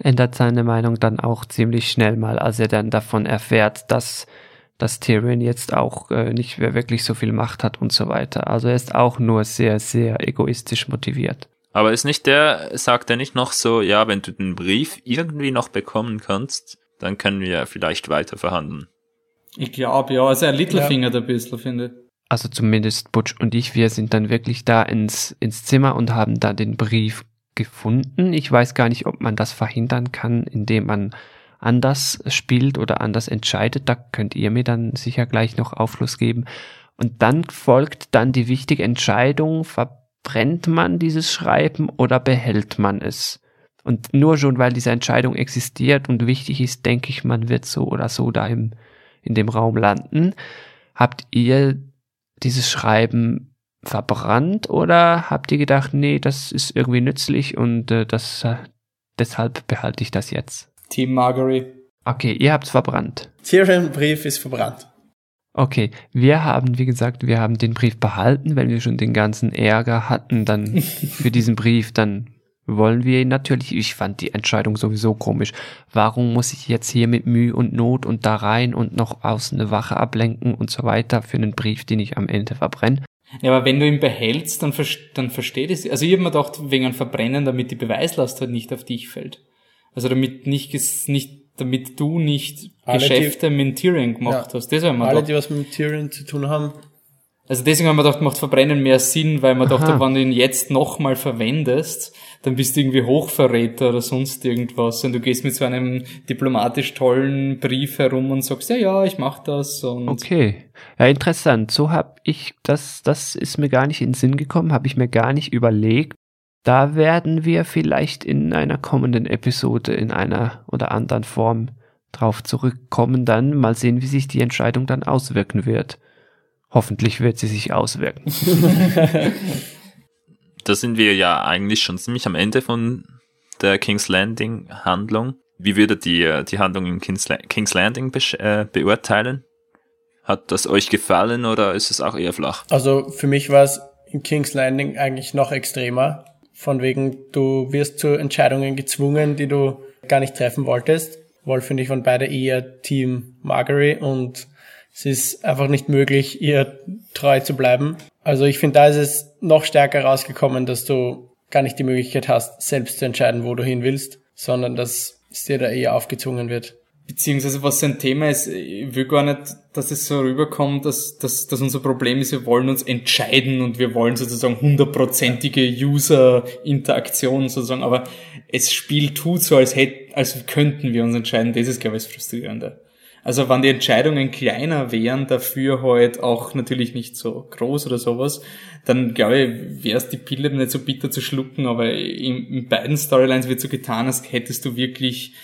ändert seine Meinung dann auch ziemlich schnell mal, als er dann davon erfährt, dass dass Tyrion jetzt auch äh, nicht mehr wirklich so viel Macht hat und so weiter. Also er ist auch nur sehr, sehr egoistisch motiviert. Aber ist nicht der, sagt er nicht noch so, ja, wenn du den Brief irgendwie noch bekommen kannst, dann können wir vielleicht weiter verhandeln. Ich glaube, ja, also er Littlefinger ja. ein bisschen, finde ich. Also zumindest Butch und ich, wir sind dann wirklich da ins, ins Zimmer und haben da den Brief gefunden. Ich weiß gar nicht, ob man das verhindern kann, indem man anders spielt oder anders entscheidet. Da könnt ihr mir dann sicher gleich noch Aufschluss geben. Und dann folgt dann die wichtige Entscheidung, verbrennt man dieses Schreiben oder behält man es? Und nur schon, weil diese Entscheidung existiert und wichtig ist, denke ich, man wird so oder so da im, in dem Raum landen. Habt ihr dieses Schreiben verbrannt oder habt ihr gedacht, nee, das ist irgendwie nützlich und äh, das, äh, deshalb behalte ich das jetzt? Team Margery. Okay, ihr habt's verbrannt. Tyrion-Brief ist verbrannt. Okay, wir haben, wie gesagt, wir haben den Brief behalten, wenn wir schon den ganzen Ärger hatten, dann (laughs) für diesen Brief, dann wollen wir ihn natürlich. Ich fand die Entscheidung sowieso komisch. Warum muss ich jetzt hier mit Mühe und Not und da rein und noch außen eine Wache ablenken und so weiter für einen Brief, den ich am Ende verbrenne? Ja, aber wenn du ihn behältst, dann, dann versteht es. Also ich habe mir gedacht, wegen einem Verbrennen, damit die Beweislast halt nicht auf dich fällt. Also damit nicht, nicht damit du nicht alle, Geschäfte die, mit Tyrion gemacht ja, hast. Das haben wir Alle, gedacht. die was mit Tyrion zu tun haben. Also deswegen haben wir gedacht, macht Verbrennen mehr Sinn, weil man dachte, wenn du ihn jetzt nochmal verwendest, dann bist du irgendwie Hochverräter oder sonst irgendwas und du gehst mit so einem diplomatisch tollen Brief herum und sagst, ja, ja, ich mach das und Okay. Ja, interessant. So hab ich das das ist mir gar nicht in den Sinn gekommen, habe ich mir gar nicht überlegt. Da werden wir vielleicht in einer kommenden Episode in einer oder anderen Form drauf zurückkommen dann mal sehen, wie sich die Entscheidung dann auswirken wird. Hoffentlich wird sie sich auswirken. (laughs) (laughs) da sind wir ja eigentlich schon ziemlich am Ende von der King's Landing Handlung. Wie würdet ihr die Handlung in King's, La King's Landing be äh, beurteilen? Hat das euch gefallen oder ist es auch eher flach? Also für mich war es in King's Landing eigentlich noch extremer. Von wegen, du wirst zu Entscheidungen gezwungen, die du gar nicht treffen wolltest. Wolf und ich waren beide eher Team Margery und es ist einfach nicht möglich, ihr treu zu bleiben. Also ich finde, da ist es noch stärker rausgekommen, dass du gar nicht die Möglichkeit hast, selbst zu entscheiden, wo du hin willst, sondern dass es dir da eher aufgezwungen wird. Beziehungsweise was sein Thema ist, ich will gar nicht, dass es so rüberkommt, dass, dass, dass unser Problem ist, wir wollen uns entscheiden und wir wollen sozusagen hundertprozentige User-Interaktion sozusagen, aber es Spiel tut so, als hätte, als könnten wir uns entscheiden, das ist, glaube ich, das Frustrierende. Also wenn die Entscheidungen kleiner wären, dafür halt auch natürlich nicht so groß oder sowas, dann glaube ich, wäre es die Pille nicht so bitter zu schlucken, aber in, in beiden Storylines wird so getan, als hättest du wirklich,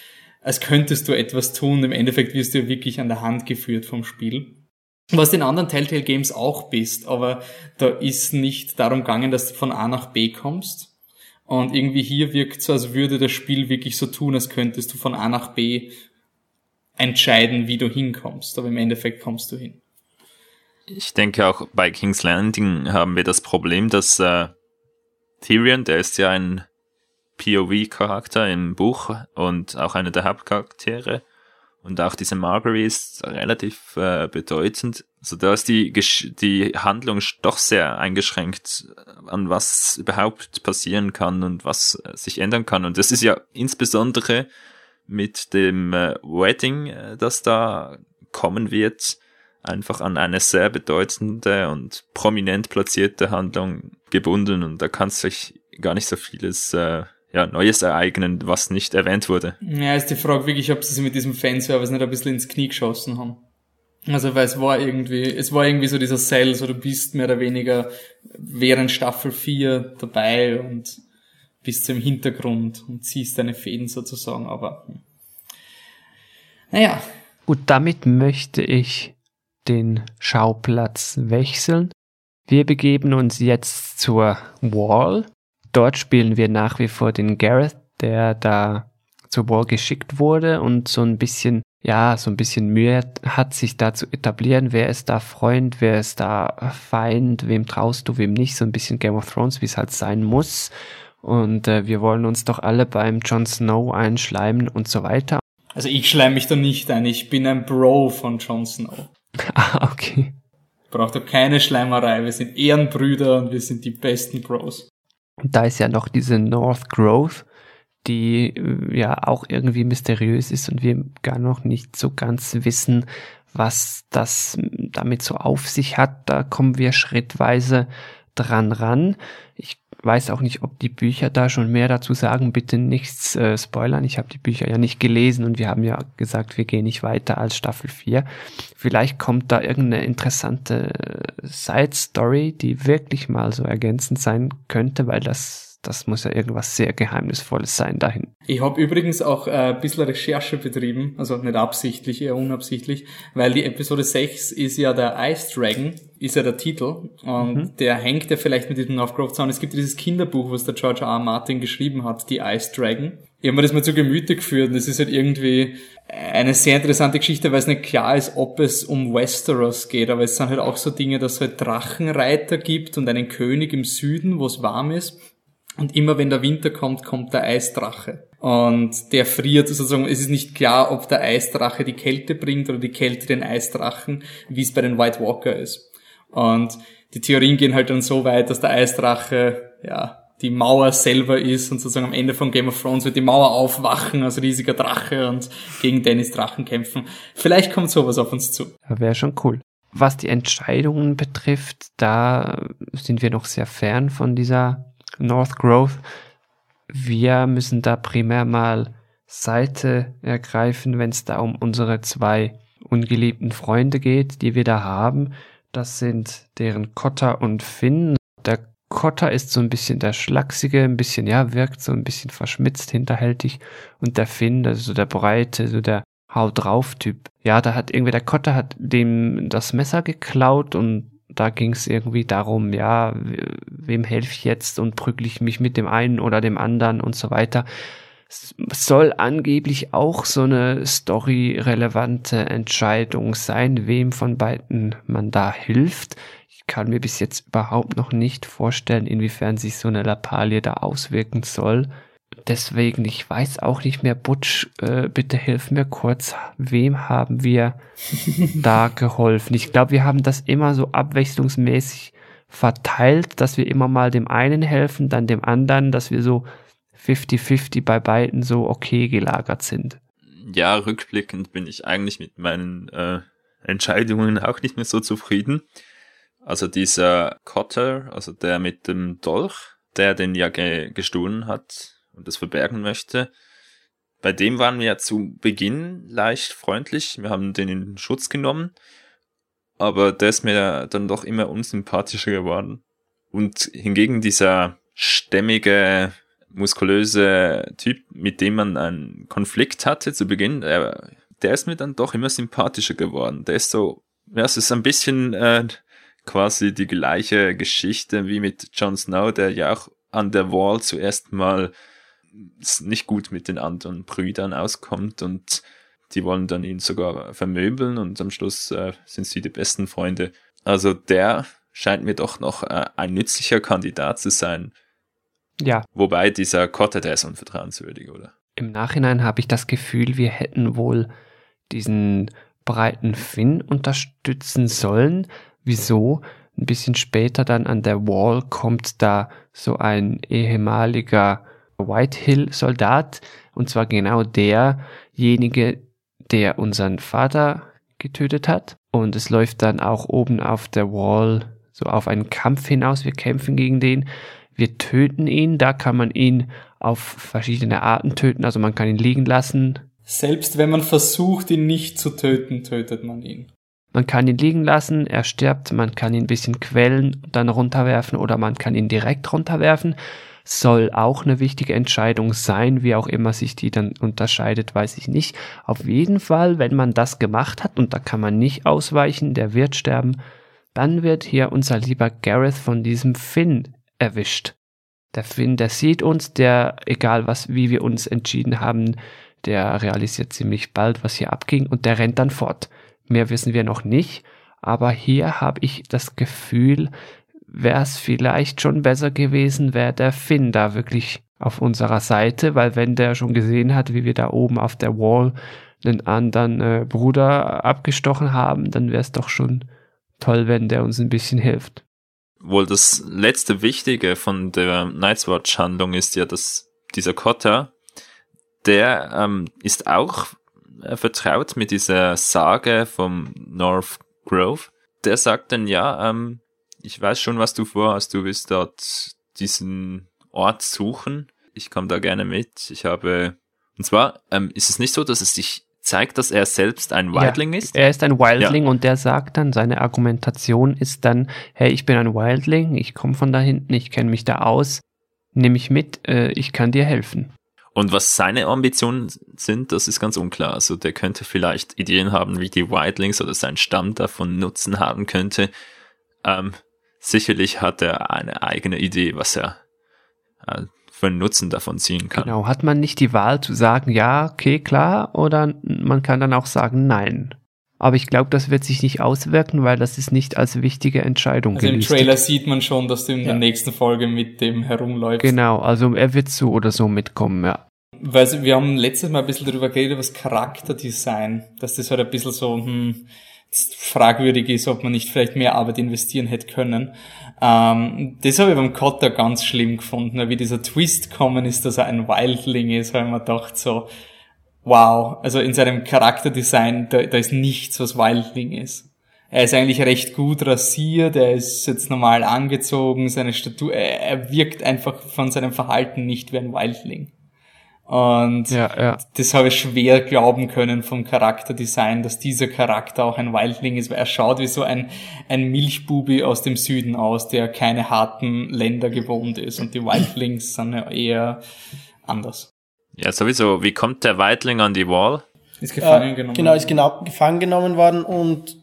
als könntest du etwas tun. Im Endeffekt wirst du wirklich an der Hand geführt vom Spiel. Was den anderen Telltale Games auch bist, aber da ist nicht darum gegangen, dass du von A nach B kommst. Und irgendwie hier wirkt so, als würde das Spiel wirklich so tun, als könntest du von A nach B entscheiden, wie du hinkommst, aber im Endeffekt kommst du hin. Ich denke auch bei King's Landing haben wir das Problem, dass äh, Tyrion, der ist ja ein POV-Charakter im Buch und auch einer der Hauptcharaktere. Und auch diese Margery ist relativ äh, bedeutend. Also da ist die, die Handlung doch sehr eingeschränkt, an was überhaupt passieren kann und was äh, sich ändern kann. Und das ist ja insbesondere mit dem äh, Wedding, äh, das da kommen wird, einfach an eine sehr bedeutende und prominent platzierte Handlung gebunden und da kann sich gar nicht so vieles äh, ja, Neues ereignen, was nicht erwähnt wurde. Ja, ist die Frage wirklich, ob sie sich mit diesem Fanservice nicht ein bisschen ins Knie geschossen haben. Also weil es war irgendwie, es war irgendwie so dieser Cell, so du bist mehr oder weniger während Staffel 4 dabei und bist so im Hintergrund und ziehst deine Fäden sozusagen, aber hm. naja. Gut, damit möchte ich den Schauplatz wechseln. Wir begeben uns jetzt zur Wall. Dort spielen wir nach wie vor den Gareth, der da zur Wall geschickt wurde und so ein bisschen, ja, so ein bisschen Mühe hat, sich da zu etablieren. Wer ist da Freund, wer ist da Feind, wem traust du, wem nicht. So ein bisschen Game of Thrones, wie es halt sein muss. Und äh, wir wollen uns doch alle beim Jon Snow einschleimen und so weiter. Also ich schleim mich da nicht ein, ich bin ein Bro von Jon Snow. (laughs) ah, okay. Braucht doch keine Schleimerei, wir sind Ehrenbrüder und wir sind die besten Bros. Und da ist ja noch diese North Growth, die äh, ja auch irgendwie mysteriös ist und wir gar noch nicht so ganz wissen, was das damit so auf sich hat. Da kommen wir schrittweise dran ran. Ich weiß auch nicht, ob die Bücher da schon mehr dazu sagen. Bitte nichts äh, spoilern. Ich habe die Bücher ja nicht gelesen und wir haben ja gesagt, wir gehen nicht weiter als Staffel 4. Vielleicht kommt da irgendeine interessante äh, Side Story, die wirklich mal so ergänzend sein könnte, weil das das muss ja irgendwas sehr Geheimnisvolles sein dahin. Ich habe übrigens auch äh, ein bisschen Recherche betrieben, also nicht absichtlich, eher unabsichtlich, weil die Episode 6 ist ja der Ice Dragon, ist ja der Titel und mhm. der hängt ja vielleicht mit diesem Northgrove zusammen. Es gibt ja dieses Kinderbuch, was der George R. R. Martin geschrieben hat, die Ice Dragon. Ich habe mir das mal zu Gemüte geführt und es ist halt irgendwie eine sehr interessante Geschichte, weil es nicht klar ist, ob es um Westeros geht, aber es sind halt auch so Dinge, dass es halt Drachenreiter gibt und einen König im Süden, wo es warm ist und immer wenn der Winter kommt, kommt der Eisdrache. Und der friert sozusagen, es ist nicht klar, ob der Eisdrache die Kälte bringt oder die Kälte den Eisdrachen, wie es bei den White Walker ist. Und die Theorien gehen halt dann so weit, dass der Eisdrache, ja, die Mauer selber ist und sozusagen am Ende von Game of Thrones wird die Mauer aufwachen als riesiger Drache und gegen Dennis Drachen kämpfen. Vielleicht kommt sowas auf uns zu. Wäre schon cool. Was die Entscheidungen betrifft, da sind wir noch sehr fern von dieser North Growth. Wir müssen da primär mal Seite ergreifen, wenn es da um unsere zwei ungeliebten Freunde geht, die wir da haben. Das sind deren Cotter und Finn. Der Cotter ist so ein bisschen der Schlachsige, ein bisschen, ja, wirkt so ein bisschen verschmitzt, hinterhältig. Und der Finn, das ist so der Breite, so der Haut drauf Typ. Ja, da hat irgendwie der Cotter hat dem das Messer geklaut und da ging es irgendwie darum, ja, wem helfe ich jetzt und prügle ich mich mit dem einen oder dem anderen und so weiter. Es soll angeblich auch so eine story-relevante Entscheidung sein, wem von beiden man da hilft. Ich kann mir bis jetzt überhaupt noch nicht vorstellen, inwiefern sich so eine Lappalie da auswirken soll. Deswegen, ich weiß auch nicht mehr, Butch, äh, bitte hilf mir kurz, wem haben wir (laughs) da geholfen? Ich glaube, wir haben das immer so abwechslungsmäßig verteilt, dass wir immer mal dem einen helfen, dann dem anderen, dass wir so 50-50 bei beiden so okay gelagert sind. Ja, rückblickend bin ich eigentlich mit meinen äh, Entscheidungen auch nicht mehr so zufrieden. Also dieser Cotter, also der mit dem Dolch, der den ja ge gestohlen hat, und das verbergen möchte. Bei dem waren wir ja zu Beginn leicht freundlich. Wir haben den in Schutz genommen. Aber der ist mir dann doch immer unsympathischer geworden. Und hingegen dieser stämmige, muskulöse Typ, mit dem man einen Konflikt hatte zu Beginn, der, der ist mir dann doch immer sympathischer geworden. Der ist so, ja, es ist ein bisschen äh, quasi die gleiche Geschichte wie mit Jon Snow, der ja auch an der Wall zuerst mal nicht gut mit den anderen Brüdern auskommt und die wollen dann ihn sogar vermöbeln und am Schluss äh, sind sie die besten Freunde. Also der scheint mir doch noch äh, ein nützlicher Kandidat zu sein. Ja. Wobei dieser Kotter, der ist unvertrauenswürdig, oder? Im Nachhinein habe ich das Gefühl, wir hätten wohl diesen breiten Finn unterstützen sollen. Wieso? Ein bisschen später dann an der Wall kommt da so ein ehemaliger Whitehill-Soldat, und zwar genau derjenige, der unseren Vater getötet hat. Und es läuft dann auch oben auf der Wall so auf einen Kampf hinaus. Wir kämpfen gegen den. Wir töten ihn. Da kann man ihn auf verschiedene Arten töten. Also man kann ihn liegen lassen. Selbst wenn man versucht, ihn nicht zu töten, tötet man ihn. Man kann ihn liegen lassen, er stirbt, man kann ihn ein bisschen quellen, dann runterwerfen oder man kann ihn direkt runterwerfen. Soll auch eine wichtige Entscheidung sein, wie auch immer sich die dann unterscheidet, weiß ich nicht. Auf jeden Fall, wenn man das gemacht hat und da kann man nicht ausweichen, der wird sterben, dann wird hier unser lieber Gareth von diesem Finn erwischt. Der Finn, der sieht uns, der, egal was, wie wir uns entschieden haben, der realisiert ziemlich bald, was hier abging und der rennt dann fort. Mehr wissen wir noch nicht, aber hier habe ich das Gefühl, wäre es vielleicht schon besser gewesen, wäre der Finn da wirklich auf unserer Seite, weil wenn der schon gesehen hat, wie wir da oben auf der Wall einen anderen äh, Bruder abgestochen haben, dann wäre es doch schon toll, wenn der uns ein bisschen hilft. Wohl das letzte Wichtige von der Night's Watch Handlung ist ja, dass dieser Cotter, der ähm, ist auch äh, vertraut mit dieser Sage vom North Grove. Der sagt dann, ja, ähm, ich weiß schon, was du vorhast. Du willst dort diesen Ort suchen. Ich komme da gerne mit. Ich habe, und zwar ähm, ist es nicht so, dass es sich zeigt, dass er selbst ein Wildling ja, ist? Er ist ein Wildling ja. und der sagt dann, seine Argumentation ist dann, hey, ich bin ein Wildling, ich komme von da hinten, ich kenne mich da aus, nimm mich mit, äh, ich kann dir helfen. Und was seine Ambitionen sind, das ist ganz unklar. Also der könnte vielleicht Ideen haben, wie die Wildlings oder sein Stamm davon Nutzen haben könnte. Ähm, sicherlich hat er eine eigene Idee, was er äh, für einen Nutzen davon ziehen kann. Genau, hat man nicht die Wahl zu sagen, ja, okay, klar, oder man kann dann auch sagen, nein. Aber ich glaube, das wird sich nicht auswirken, weil das ist nicht als wichtige Entscheidung Also gelistet. im Trailer sieht man schon, dass du in ja. der nächsten Folge mit dem herumläufst. Genau, also er wird so oder so mitkommen, ja. Weil wir haben letztes Mal ein bisschen darüber geredet, das Charakterdesign, dass das halt ein bisschen so, hm, fragwürdig ist, ob man nicht vielleicht mehr Arbeit investieren hätte können. Ähm, das habe ich beim Cotter ganz schlimm gefunden, wie dieser Twist kommen ist, dass er ein Wildling ist, ich mir gedacht so, wow, also in seinem Charakterdesign, da, da ist nichts, was Wildling ist. Er ist eigentlich recht gut rasiert, er ist jetzt normal angezogen, seine Statur, er wirkt einfach von seinem Verhalten nicht wie ein Wildling. Und ja, ja. das habe ich schwer glauben können vom Charakterdesign, dass dieser Charakter auch ein Wildling ist, weil er schaut wie so ein, ein Milchbubi aus dem Süden aus, der keine harten Länder gewohnt ist. Und die Wildlings sind ja eher anders. Ja, sowieso. Wie kommt der Wildling an die Wall? Ist gefangen äh, genommen. Genau, ist genau gefangen genommen worden und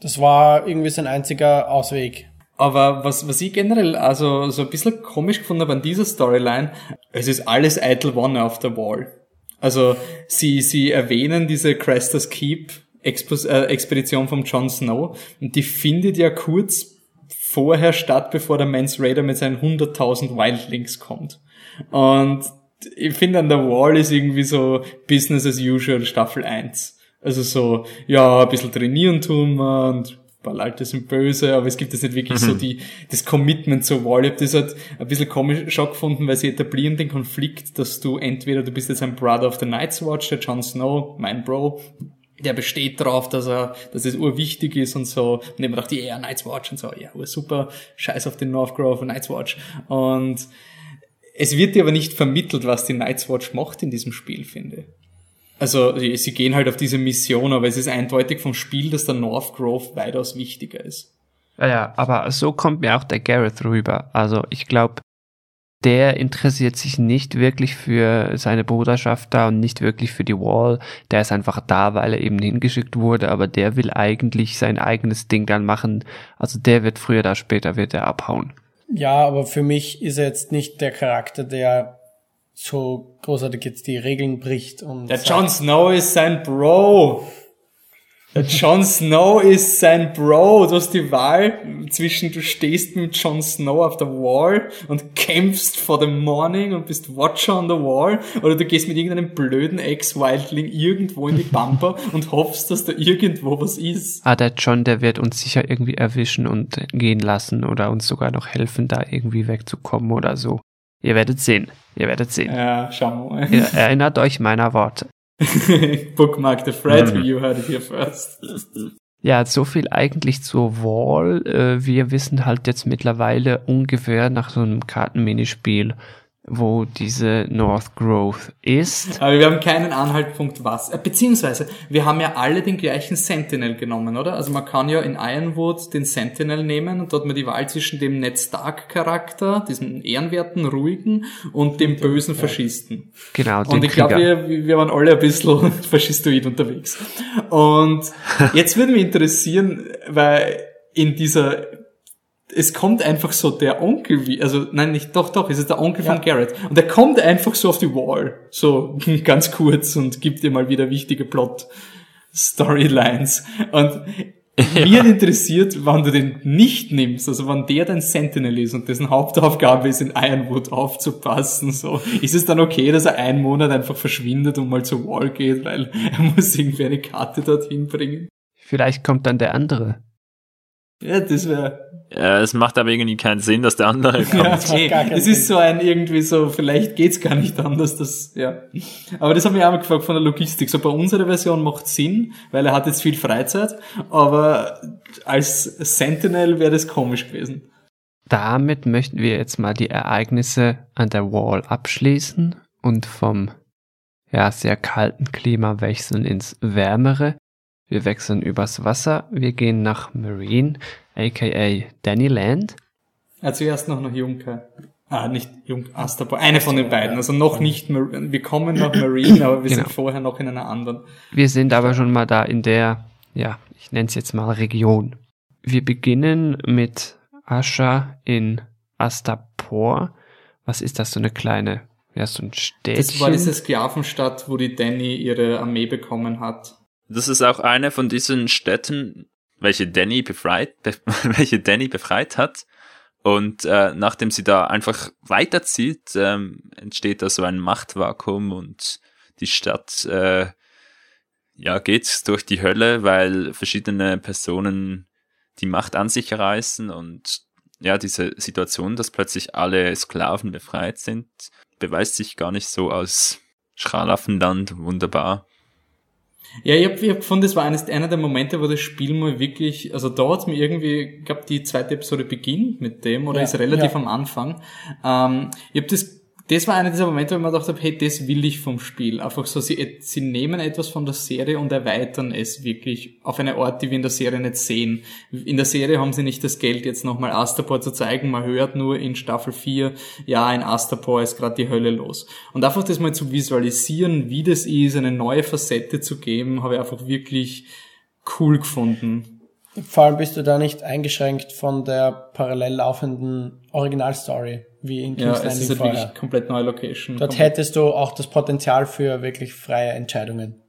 das war irgendwie sein einziger Ausweg. Aber was, was ich generell also so ein bisschen komisch gefunden habe an dieser Storyline, es ist alles Eitel One auf der Wall. Also sie, sie erwähnen diese Crestas Keep Expos äh, Expedition von Jon Snow und die findet ja kurz vorher statt, bevor der Mans Raider mit seinen 100.000 Wildlings kommt. Und ich finde an der Wall ist irgendwie so Business as usual Staffel 1. Also so, ja, ein bisschen trainieren tun wir und paar Leute sind böse, aber es gibt jetzt nicht wirklich mhm. so die, das Commitment zur Wahl. Ich habe das halt ein bisschen komisch schon gefunden, weil sie etablieren den Konflikt, dass du entweder, du bist jetzt ein Brother of the Night's Watch, der Jon Snow, mein Bro, der besteht darauf, dass er, dass es urwichtig ist und so. Und ich mir dachte, ja, yeah, Night's Watch und so, ja, super, scheiß auf den North Grove und Night's Watch. Und es wird dir aber nicht vermittelt, was die Night's Watch macht in diesem Spiel, finde ich. Also sie gehen halt auf diese Mission, aber es ist eindeutig vom Spiel, dass der North Grove weitaus wichtiger ist. Ja, ja, aber so kommt mir auch der Gareth rüber. Also ich glaube, der interessiert sich nicht wirklich für seine Bruderschaft da und nicht wirklich für die Wall. Der ist einfach da, weil er eben hingeschickt wurde, aber der will eigentlich sein eigenes Ding dann machen. Also der wird früher oder später wird er abhauen. Ja, aber für mich ist er jetzt nicht der Charakter, der so großartig jetzt die Regeln bricht. Und der Jon Snow ist sein Bro. Der Jon Snow ist sein Bro. Du hast die Wahl zwischen, du stehst mit Jon Snow auf der Wall und kämpfst for the morning und bist Watcher on the Wall oder du gehst mit irgendeinem blöden Ex-Wildling irgendwo in die Bumper (laughs) und hoffst, dass da irgendwo was ist. Ah, der John, der wird uns sicher irgendwie erwischen und gehen lassen oder uns sogar noch helfen, da irgendwie wegzukommen oder so. Ihr werdet sehen. Ihr werdet sehen. Ja, schauen wir mal. Ihr erinnert euch meiner Worte. (laughs) Bookmark the thread, mhm. you heard it here first. Ja, so viel eigentlich zur Wall. Äh, wir wissen halt jetzt mittlerweile ungefähr nach so einem Kartenminispiel, wo diese North Growth ist. Aber wir haben keinen Anhaltspunkt was. Äh, beziehungsweise, wir haben ja alle den gleichen Sentinel genommen, oder? Also man kann ja in Ironwood den Sentinel nehmen und dort man die Wahl zwischen dem Ned Stark Charakter, diesem ehrenwerten, ruhigen und dem bösen Faschisten. Genau. Und ich glaube, wir, wir waren alle ein bisschen (laughs) faschistoid unterwegs. Und (laughs) jetzt würde mich interessieren, weil in dieser es kommt einfach so der Onkel wie, also nein, nicht, doch, doch, es ist der Onkel ja. von Garrett. Und der kommt einfach so auf die Wall, so (laughs) ganz kurz und gibt dir mal wieder wichtige Plot-Storylines. Und (laughs) ja. mir interessiert, wann du den nicht nimmst, also wann der dein Sentinel ist und dessen Hauptaufgabe ist, in Ironwood aufzupassen, so. Ist es dann okay, dass er einen Monat einfach verschwindet und mal zur Wall geht, weil er (laughs) muss irgendwie eine Karte dorthin bringen? Vielleicht kommt dann der andere. Ja, das wäre. Ja, es macht aber irgendwie keinen Sinn, dass der andere kommt. Ja, okay. Es ist so ein irgendwie so, vielleicht geht's gar nicht anders, das, ja. Aber das habe ich auch mal gefragt von der Logistik. So bei unserer Version macht Sinn, weil er hat jetzt viel Freizeit, aber als Sentinel wäre das komisch gewesen. Damit möchten wir jetzt mal die Ereignisse an der Wall abschließen und vom ja, sehr kalten Klima wechseln ins wärmere. Wir wechseln übers Wasser. Wir gehen nach Marine, aka Dannyland. Ja, zuerst noch nach Junker. Ah, nicht Jung Asterboy. Eine von den beiden. Also noch nicht, wir kommen nach Marine, aber wir genau. sind vorher noch in einer anderen. Wir sind aber schon mal da in der, ja, ich nenne es jetzt mal Region. Wir beginnen mit Asha in Astapor. Was ist das, so eine kleine, ja, so ein Städtchen? Das war diese Sklavenstadt, wo die Danny ihre Armee bekommen hat. Das ist auch eine von diesen Städten, welche Danny befreit, (laughs) welche Danny befreit hat. Und äh, nachdem sie da einfach weiterzieht, ähm, entsteht da so ein Machtvakuum und die Stadt äh, ja geht durch die Hölle, weil verschiedene Personen die Macht an sich reißen und ja, diese Situation, dass plötzlich alle Sklaven befreit sind, beweist sich gar nicht so als Schlaraffenland wunderbar. Ja, ich habe hab gefunden, das war eines, einer der Momente, wo das Spiel mal wirklich, also da hat's mir irgendwie, ich glaube, die zweite Episode beginnt mit dem oder ja, ist relativ ja. am Anfang. Ähm, ich habe das das war einer dieser Momente, wo man gedacht habe, hey, das will ich vom Spiel. Einfach so, sie, sie nehmen etwas von der Serie und erweitern es wirklich auf eine Art, die wir in der Serie nicht sehen. In der Serie haben sie nicht das Geld, jetzt nochmal Astapor zu zeigen. Man hört nur in Staffel 4, ja, in Astapor ist gerade die Hölle los. Und einfach das mal zu visualisieren, wie das ist, eine neue Facette zu geben, habe ich einfach wirklich cool gefunden. Vor allem bist du da nicht eingeschränkt von der parallel laufenden Originalstory wie in King's ja, es ist halt wirklich komplett neue Location. Dort hättest du auch das Potenzial für wirklich freie Entscheidungen.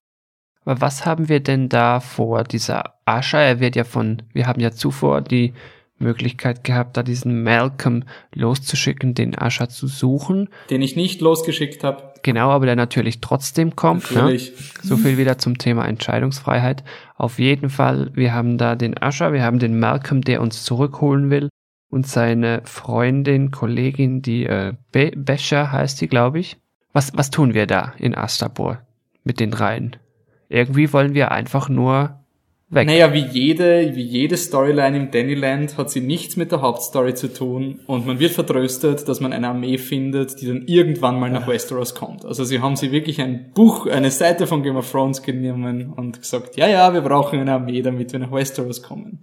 Aber was haben wir denn da vor? Dieser Asher, er wird ja von, wir haben ja zuvor die Möglichkeit gehabt, da diesen Malcolm loszuschicken, den Asher zu suchen. Den ich nicht losgeschickt habe. Genau, aber der natürlich trotzdem kommt. Ne? Natürlich. Ne? So viel wieder zum Thema Entscheidungsfreiheit. Auf jeden Fall, wir haben da den Asher, wir haben den Malcolm, der uns zurückholen will und seine Freundin, Kollegin, die äh, Be Becher heißt die, glaube ich. Was, was tun wir da in Astapor mit den Reihen? Irgendwie wollen wir einfach nur weg. Naja, wie jede, wie jede Storyline im Dannyland hat sie nichts mit der Hauptstory zu tun und man wird vertröstet, dass man eine Armee findet, die dann irgendwann mal nach Westeros kommt. Also sie haben sie wirklich ein Buch, eine Seite von Game of Thrones genommen und gesagt, ja, ja, wir brauchen eine Armee, damit wir nach Westeros kommen.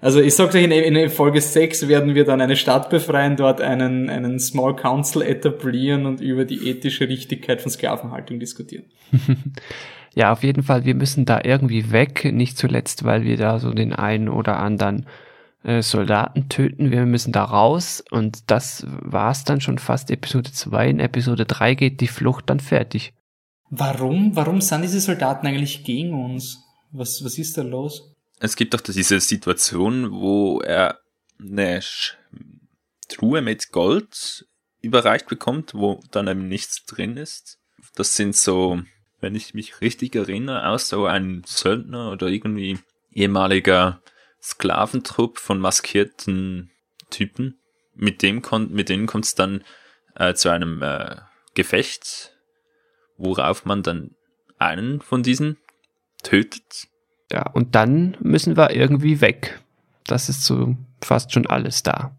Also ich sag's euch, in, in Folge 6 werden wir dann eine Stadt befreien, dort einen, einen Small Council etablieren und über die ethische Richtigkeit von Sklavenhaltung diskutieren. (laughs) ja, auf jeden Fall, wir müssen da irgendwie weg, nicht zuletzt, weil wir da so den einen oder anderen äh, Soldaten töten, wir müssen da raus und das war's dann schon fast Episode 2. In Episode 3 geht die Flucht dann fertig. Warum? Warum sind diese Soldaten eigentlich gegen uns? Was, was ist da los? Es gibt doch diese Situation, wo er eine Truhe mit Gold überreicht bekommt, wo dann eben nichts drin ist. Das sind so, wenn ich mich richtig erinnere, auch so ein Söldner oder irgendwie ehemaliger Sklaventrupp von maskierten Typen. Mit dem kommt, mit denen kommt es dann äh, zu einem äh, Gefecht, worauf man dann einen von diesen tötet ja, und dann müssen wir irgendwie weg. Das ist so fast schon alles da.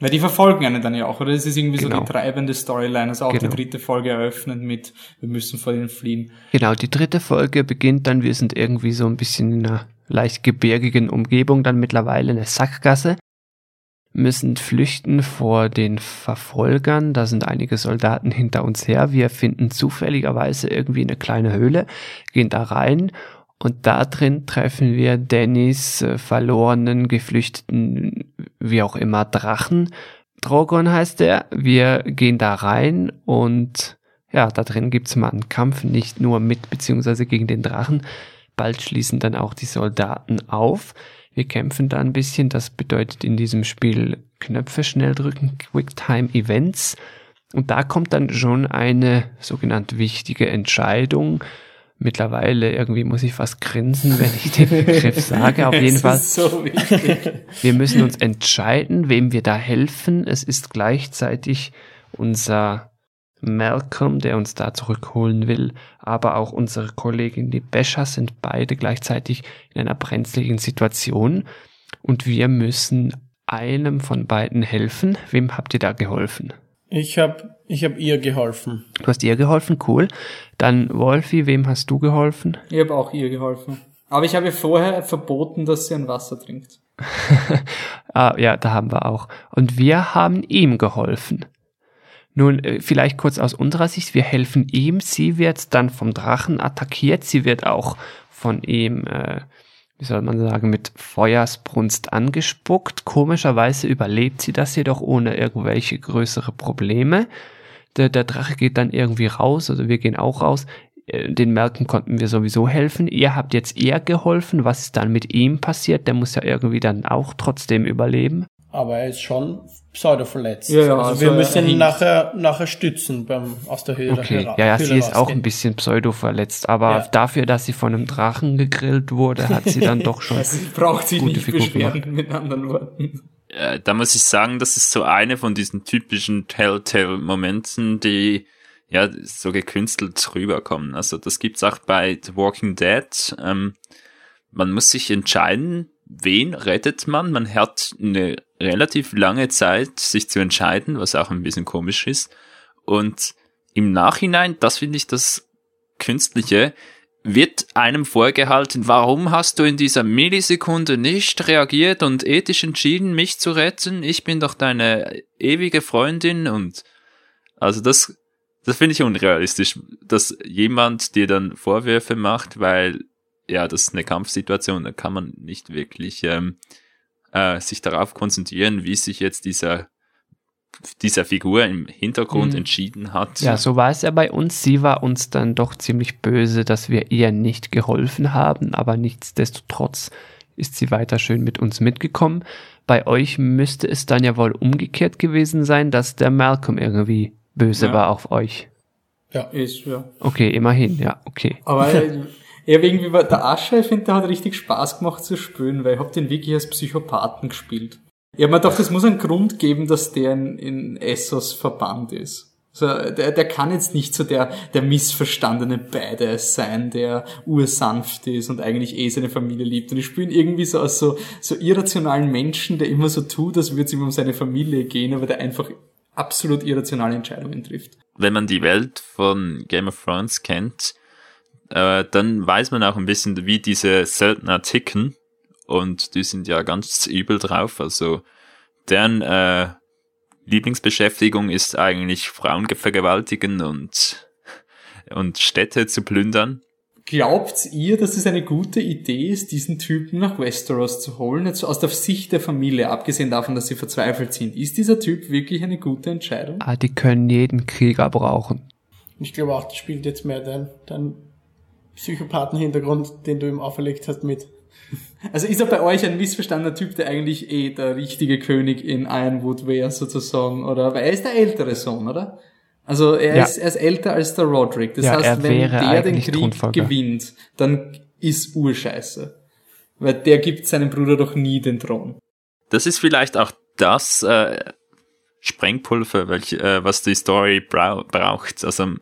Weil die verfolgen einen dann ja auch, oder? Das ist irgendwie Genau. so die treibende Storyline. Also auch Genau. die dritte Folge eröffnet mit, wir müssen vor denen fliehen. Genau, die dritte Folge beginnt dann, wir sind irgendwie so ein bisschen in einer leicht gebirgigen Umgebung, dann mittlerweile eine Sackgasse, müssen flüchten vor den Verfolgern, da sind einige Soldaten hinter uns her, wir finden zufälligerweise irgendwie eine kleine Höhle, gehen da rein und da drin treffen wir Dannys äh, verlorenen, geflüchteten, wie auch immer, Drachen. Drogon heißt er. Wir gehen da rein und ja, da drin gibt's mal einen Kampf, nicht nur mit beziehungsweise gegen den Drachen. Bald schließen dann auch die Soldaten auf. Wir kämpfen da ein bisschen. Das bedeutet in diesem Spiel Knöpfe schnell drücken, Quicktime Events. Und da kommt dann schon eine sogenannte wichtige Entscheidung. Mittlerweile irgendwie muss ich fast grinsen, wenn ich den (laughs) Begriff sage. Auf jeden Fall. so. Wir müssen uns entscheiden, wem wir da helfen. Es ist gleichzeitig unser Malcolm, der uns da zurückholen will, aber auch unsere Kollegin, die Bescha, sind beide gleichzeitig in einer brenzligen Situation und wir müssen einem von beiden helfen. Wem habt ihr da geholfen? Ich habe ich hab ihr geholfen. Du hast ihr geholfen, cool. Dann Wolfi, wem hast du geholfen? Ich habe auch ihr geholfen. Aber ich habe ihr vorher verboten, dass sie ein Wasser trinkt. (laughs) Ah, ja, da haben wir auch. Und wir haben ihm geholfen. Nun, äh, vielleicht kurz aus unserer Sicht, wir helfen ihm, sie wird dann vom Drachen attackiert, sie wird auch von ihm, äh, wie soll man sagen, mit Feuersbrunst angespuckt. Komischerweise überlebt sie das jedoch ohne irgendwelche größere Probleme. Der, der Drache geht dann irgendwie raus, also wir gehen auch raus. Äh, Den Malcolm konnten wir sowieso helfen. Ihr habt jetzt eher geholfen. Was ist dann mit ihm passiert? Der muss ja irgendwie dann auch trotzdem überleben. Aber er ist schon pseudo verletzt. Ja, ja, also, also wir müssen ihn nachher, nachher stützen beim aus der Höhle. Okay, hera- ja, ja, sie ist auch ein bisschen pseudo verletzt, aber Ja. dafür, dass sie von einem Drachen gegrillt wurde, hat sie dann doch schon. (laughs) Also sie braucht Gute nicht Figur beschweren, mit anderen Worten. Äh, da muss ich sagen, das ist so eine von diesen typischen Telltale-Momenten, die ja so gekünstelt rüberkommen. Also das gibt's auch bei The Walking Dead. Ähm, man muss sich entscheiden, wen rettet man. Man hat eine relativ lange Zeit, sich zu entscheiden, was auch ein bisschen komisch ist. Und im Nachhinein, das finde ich das Künstliche, wird einem vorgehalten, warum hast du in dieser Millisekunde nicht reagiert und ethisch entschieden, mich zu retten? Ich bin doch deine ewige Freundin und also das, das finde ich unrealistisch, dass jemand dir dann Vorwürfe macht, weil ja, das ist eine Kampfsituation, da kann man nicht wirklich ähm, äh, sich darauf konzentrieren, wie sich jetzt dieser dieser Figur im Hintergrund Mhm. entschieden hat. Ja, so war es ja bei uns. Sie war uns dann doch ziemlich böse, dass wir ihr nicht geholfen haben, aber nichtsdestotrotz ist sie weiter schön mit uns mitgekommen. Bei euch müsste es dann ja wohl umgekehrt gewesen sein, dass der Malcolm irgendwie böse Ja. war auf euch. Ist, ja. Okay, immerhin, ja, okay. Aber (laughs) habe irgendwie, bei- der Asche, ich finde, der hat richtig Spaß gemacht zu spielen, weil ich hab den wirklich als Psychopathen gespielt. Ich hab mir gedacht, es muss einen Grund geben, dass der in, in Essos verbannt ist. Also, der, der kann jetzt nicht so der, der missverstandene Badass sein, der ursanft ist und eigentlich eh seine Familie liebt. Und ich spiele ihn irgendwie so als so, so irrationalen Menschen, der immer so tut, als würde es ihm um seine Familie gehen, aber der einfach absolut irrationale Entscheidungen trifft. wenn man die Welt von Game of Thrones kennt, äh, dann weiß man auch ein bisschen, wie diese Söldner ticken. Und die sind ja ganz übel drauf. Also deren äh, Lieblingsbeschäftigung ist eigentlich Frauen vergewaltigen und, und Städte zu plündern. Glaubt ihr, dass es eine gute Idee ist, diesen Typen nach Westeros zu holen? Jetzt aus der Sicht der Familie, abgesehen davon, dass sie verzweifelt sind. Ist dieser Typ wirklich eine gute Entscheidung? Ah, die können jeden Krieger brauchen. Ich glaube auch, das spielt jetzt mehr dein, dein Psychopathen-Hintergrund, den du ihm auferlegt hast, mit. Also ist er bei euch ein missverstandener Typ, der eigentlich eh der richtige König in Ironwood wäre, sozusagen? Oder, weil er ist der ältere Sohn, oder? Also er, Ja. ist, er ist älter als der Roderick. Das Ja, heißt, wenn der den Krieg Thronfolger. gewinnt, dann ist Urscheiße. Weil der gibt seinem Bruder doch nie den Thron. Das ist vielleicht auch das äh, Sprengpulver, welch, äh, was die Story brau braucht. Also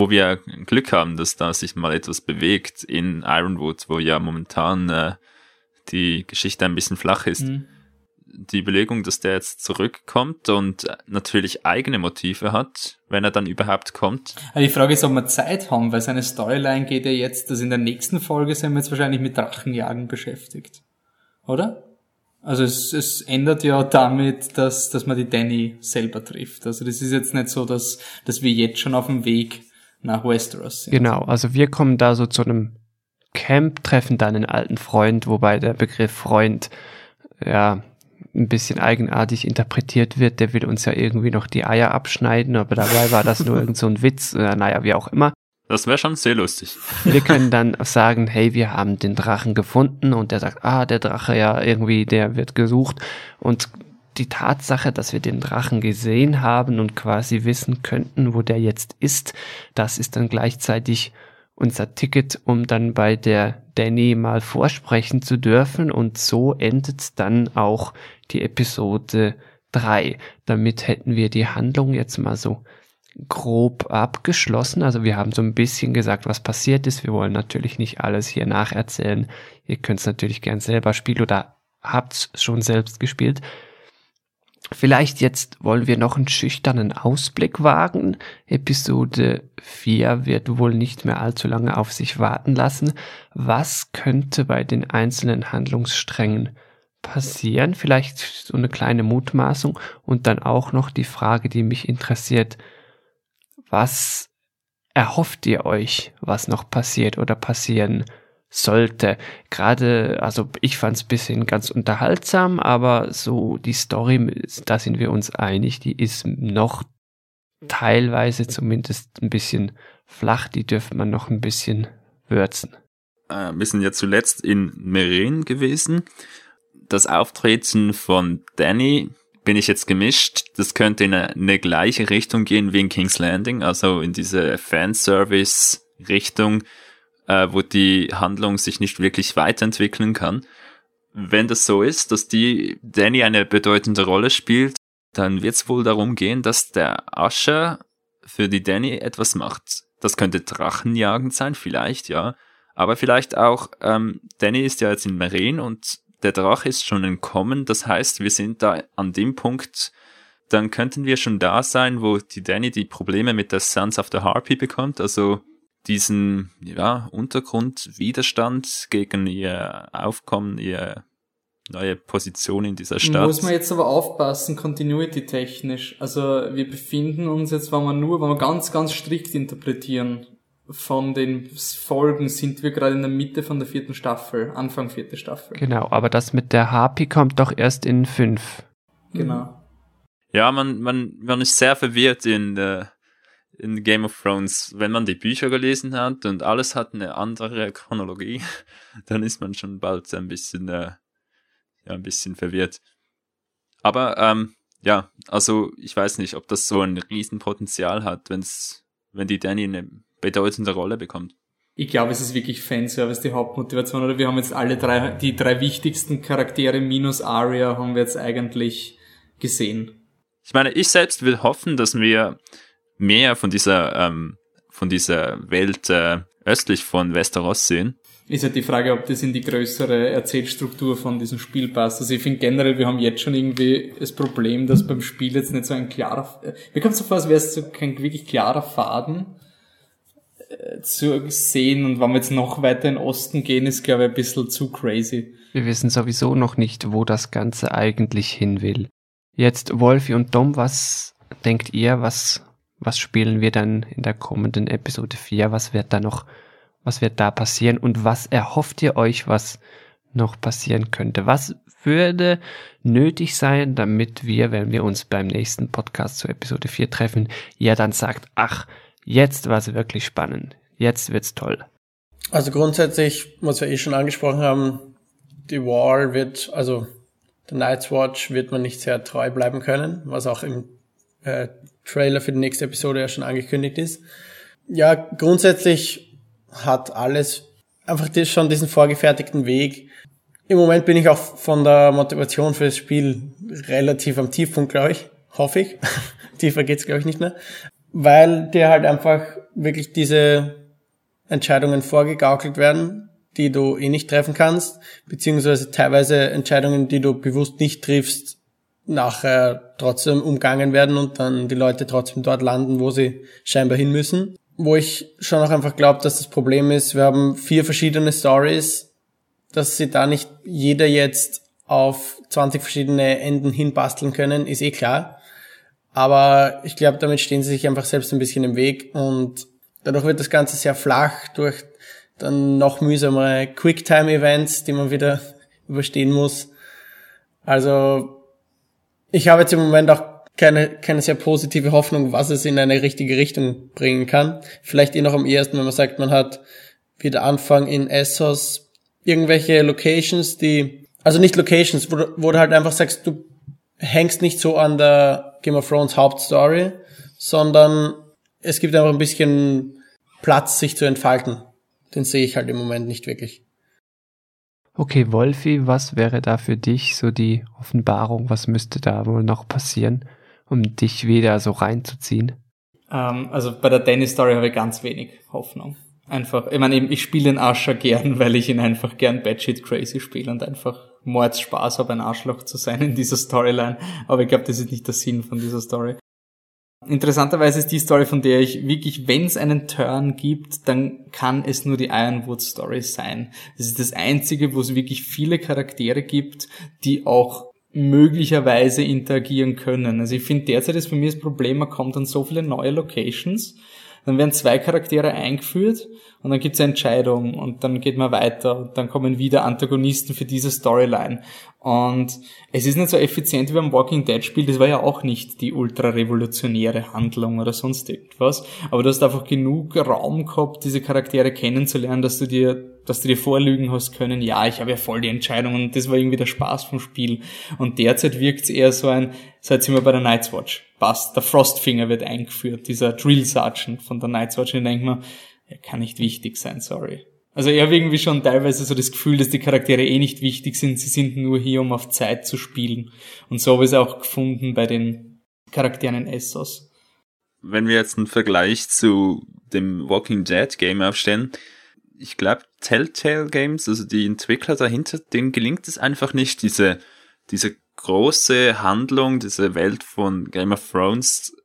wo wir Glück haben, dass da sich mal etwas bewegt in Ironwood, wo ja momentan äh, die Geschichte ein bisschen flach ist. die Überlegung, dass der jetzt zurückkommt und natürlich eigene Motive hat, wenn er dann überhaupt kommt. die Frage ist, ob wir Zeit haben, weil seine Storyline geht ja jetzt, dass in der nächsten Folge sind wir jetzt wahrscheinlich mit Drachenjagen beschäftigt. Oder? Also es, es ändert ja damit, dass, dass man die Danny selber trifft. Also das ist jetzt nicht so, dass, dass wir jetzt schon auf dem Weg nach Westeros sind. Genau, also wir kommen da so zu einem Camp, treffen dann einen alten Freund, wobei der Begriff Freund ja ein bisschen eigenartig interpretiert wird. Der will uns ja irgendwie noch die Eier abschneiden, aber dabei war das nur irgend so ein Witz. Naja, wie auch immer. Das wäre schon sehr lustig. Wir können dann sagen, hey, wir haben den Drachen gefunden und der sagt, ah, der Drache ja irgendwie, der wird gesucht und die Tatsache, dass wir den Drachen gesehen haben und quasi wissen könnten, wo der jetzt ist, das ist dann gleichzeitig unser Ticket, um dann bei der Danny mal vorsprechen zu dürfen und so endet dann auch die Episode 3. Damit hätten wir die Handlung jetzt mal so grob abgeschlossen. Also wir haben so ein bisschen gesagt, was passiert ist. Wir wollen natürlich nicht alles hier nacherzählen. Ihr könnt es natürlich gern selber spielen oder habt es schon selbst gespielt. Vielleicht jetzt wollen wir noch einen schüchternen Ausblick wagen. Episode 4 wird wohl nicht mehr allzu lange auf sich warten lassen. Was könnte bei den einzelnen Handlungssträngen passieren? Vielleicht so eine kleine Mutmaßung und dann auch noch die Frage, die mich interessiert. Was erhofft ihr euch, was noch passiert oder passieren sollte? Gerade, also ich fand es bisschen ganz unterhaltsam, aber so die Story, da sind wir uns einig, die ist noch teilweise zumindest ein bisschen flach, die dürfte man noch ein bisschen würzen. Äh, wir sind ja zuletzt in Meren gewesen. Das Auftreten von Danny bin ich jetzt gemischt. Das könnte in eine, eine gleiche Richtung gehen wie in King's Landing, also in diese Fanservice-Richtung, äh, wo die Handlung sich nicht wirklich weiterentwickeln kann. Wenn das so ist, dass die Danny eine bedeutende Rolle spielt, dann wird es wohl darum gehen, dass der Ascher für die Danny etwas macht. Das könnte Drachenjagend sein, vielleicht, ja. Aber vielleicht auch, ähm, Danny ist ja jetzt in Meren und der Drache ist schon entkommen. Das heißt, wir sind da an dem Punkt, dann könnten wir schon da sein, wo die Danny die Probleme mit der Sons of the Harpy bekommt, also diesen ja, Untergrundwiderstand gegen ihr Aufkommen, ihr neue Position in dieser Stadt. Muss man jetzt aber aufpassen, continuity-technisch. Also wir befinden uns jetzt, wenn wir nur, wenn wir ganz, ganz strikt interpretieren, von den Folgen sind wir gerade in der Mitte von der vierten Staffel, Anfang vierte Staffel. Genau, aber das mit der Harpy kommt doch erst in fünf. Genau. Ja, man, man, man ist sehr verwirrt in, äh, in Game of Thrones. Wenn man die Bücher gelesen hat und alles hat eine andere Chronologie, (laughs) dann ist man schon bald ein bisschen, äh, ja, ein bisschen verwirrt. Aber, ähm, ja, also ich weiß nicht, ob das so ein Riesenpotenzial hat, wenn's, wenn die Danny eine bedeutende Rolle bekommt. Ich glaube, es ist wirklich Fanservice die Hauptmotivation. Oder wir haben jetzt alle drei, die drei wichtigsten Charaktere minus Aria haben wir jetzt eigentlich gesehen. Ich meine, ich selbst will hoffen, dass wir mehr von dieser, ähm, von dieser Welt äh, östlich von Westeros sehen. Ist halt die Frage, ob das in die größere Erzählstruktur von diesem Spiel passt. Also ich finde generell, wir haben jetzt schon irgendwie das Problem, dass beim Spiel jetzt nicht so ein klarer, mir kommt so vor, als wäre es so kein wirklich klarer Faden zu sehen und wenn wir jetzt noch weiter in den Osten gehen, ist glaube ich ein bisschen zu crazy. Wir wissen sowieso noch nicht, wo das Ganze eigentlich hin will. Jetzt Wolfi und Dom, was denkt ihr, was, was spielen wir dann in der kommenden Episode 4? Was wird da noch, was wird da passieren und was erhofft ihr euch, was noch passieren könnte? Was würde nötig sein, damit wir, wenn wir uns beim nächsten Podcast zur Episode 4 treffen, ihr dann sagt, ach, Jetzt war es wirklich spannend. Jetzt wird's toll. Also grundsätzlich, was wir eh schon angesprochen haben, die Wall wird, also der Night's Watch wird man nicht sehr treu bleiben können, was auch im äh, Trailer für die nächste Episode ja schon angekündigt ist. Ja, grundsätzlich hat alles einfach schon diesen vorgefertigten Weg. Im Moment bin ich auch von der Motivation für das Spiel relativ am Tiefpunkt, glaube ich. Hoffe ich. (laughs) Tiefer geht's, glaube ich, nicht mehr weil dir halt einfach wirklich diese Entscheidungen vorgegaukelt werden die du eh nicht treffen kannst, beziehungsweise teilweise Entscheidungen, die du bewusst nicht triffst, nachher trotzdem umgangen werden und dann die Leute trotzdem dort landen, wo sie scheinbar hin müssen. Wo ich schon auch einfach glaube, dass das Problem ist, wir haben vier verschiedene Stories, dass sie da nicht jeder jetzt auf 20 verschiedene Enden hinbasteln können, ist eh klar. Aber ich glaube, damit stehen sie sich einfach selbst ein bisschen im Weg und dadurch wird das Ganze sehr flach durch dann noch mühsamere Quicktime-Events, die man wieder (laughs) überstehen muss. Also ich habe jetzt im Moment auch keine, keine sehr positive Hoffnung, was es in eine richtige Richtung bringen kann. Vielleicht eh noch am ersten, wenn man sagt, man hat wieder Anfang in Essos irgendwelche Locations, die, also nicht Locations, wo, wo du halt einfach sagst, du hängst nicht so an der Game of Thrones Hauptstory, sondern es gibt einfach ein bisschen Platz, sich zu entfalten. Den sehe ich halt im Moment nicht wirklich. Okay, Wolfi, was wäre da für dich so die Offenbarung? Was müsste da wohl noch passieren, um dich wieder so reinzuziehen? Ähm, also bei der Danny-Story habe ich ganz wenig Hoffnung. Einfach, ich meine, ich spiele den Ascher gern, (laughs) weil ich ihn einfach gern Batshit Crazy spiele und einfach Mords Spaß habe, ein Arschloch zu sein in dieser Storyline. Aber ich glaube, das ist nicht der Sinn von dieser Story. Interessanterweise ist die Story, von der ich wirklich, wenn es einen Turn gibt, dann kann es nur die Ironwood Story sein. Das ist das einzige, wo es wirklich viele Charaktere gibt, die auch möglicherweise interagieren können. Also ich finde derzeit ist bei mir das Problem, man kommt an so viele neue Locations, dann werden zwei Charaktere eingeführt und dann gibt es eine Entscheidung und dann geht man weiter und dann kommen wieder Antagonisten für diese Storyline. Und es ist nicht so effizient wie beim Walking Dead Spiel, das war ja auch nicht die ultra revolutionäre Handlung oder sonst irgendwas, aber du hast einfach genug Raum gehabt, diese Charaktere kennenzulernen, dass du dir, dass du dir vorlügen hast können, ja, ich habe ja voll die Entscheidung und das war irgendwie der Spaß vom Spiel. Und derzeit wirkt es eher so ein, seit sind wir bei der Night's Watch, passt, der Frostfinger wird eingeführt, dieser Drill Sergeant von der Night's Watch, und ich denke mir, er kann nicht wichtig sein, sorry. Also ich habe irgendwie schon teilweise so das Gefühl, dass die Charaktere eh nicht wichtig sind, sie sind nur hier, um auf Zeit zu spielen. Und so habe ich es auch gefunden bei den Charakteren in Essos. Wenn wir jetzt einen Vergleich zu dem Walking Dead Game aufstellen, ich glaube, Telltale Games, also die Entwickler dahinter, denen gelingt es einfach nicht, diese, diese große Handlung, diese Welt von Game of Thrones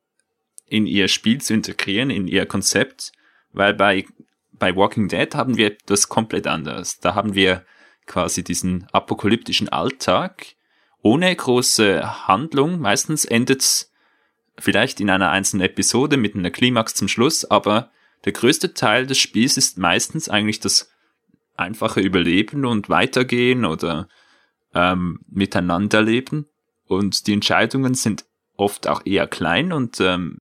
in ihr Spiel zu integrieren, in ihr Konzept, weil bei bei Walking Dead haben wir etwas komplett anderes. Da haben wir quasi diesen apokalyptischen Alltag ohne große Handlung. Meistens endet es vielleicht in einer einzelnen Episode mit einer Klimax zum Schluss, aber der größte Teil des Spiels ist meistens eigentlich das einfache Überleben und Weitergehen oder ähm, Miteinanderleben. Und die Entscheidungen sind oft auch eher klein und ähm,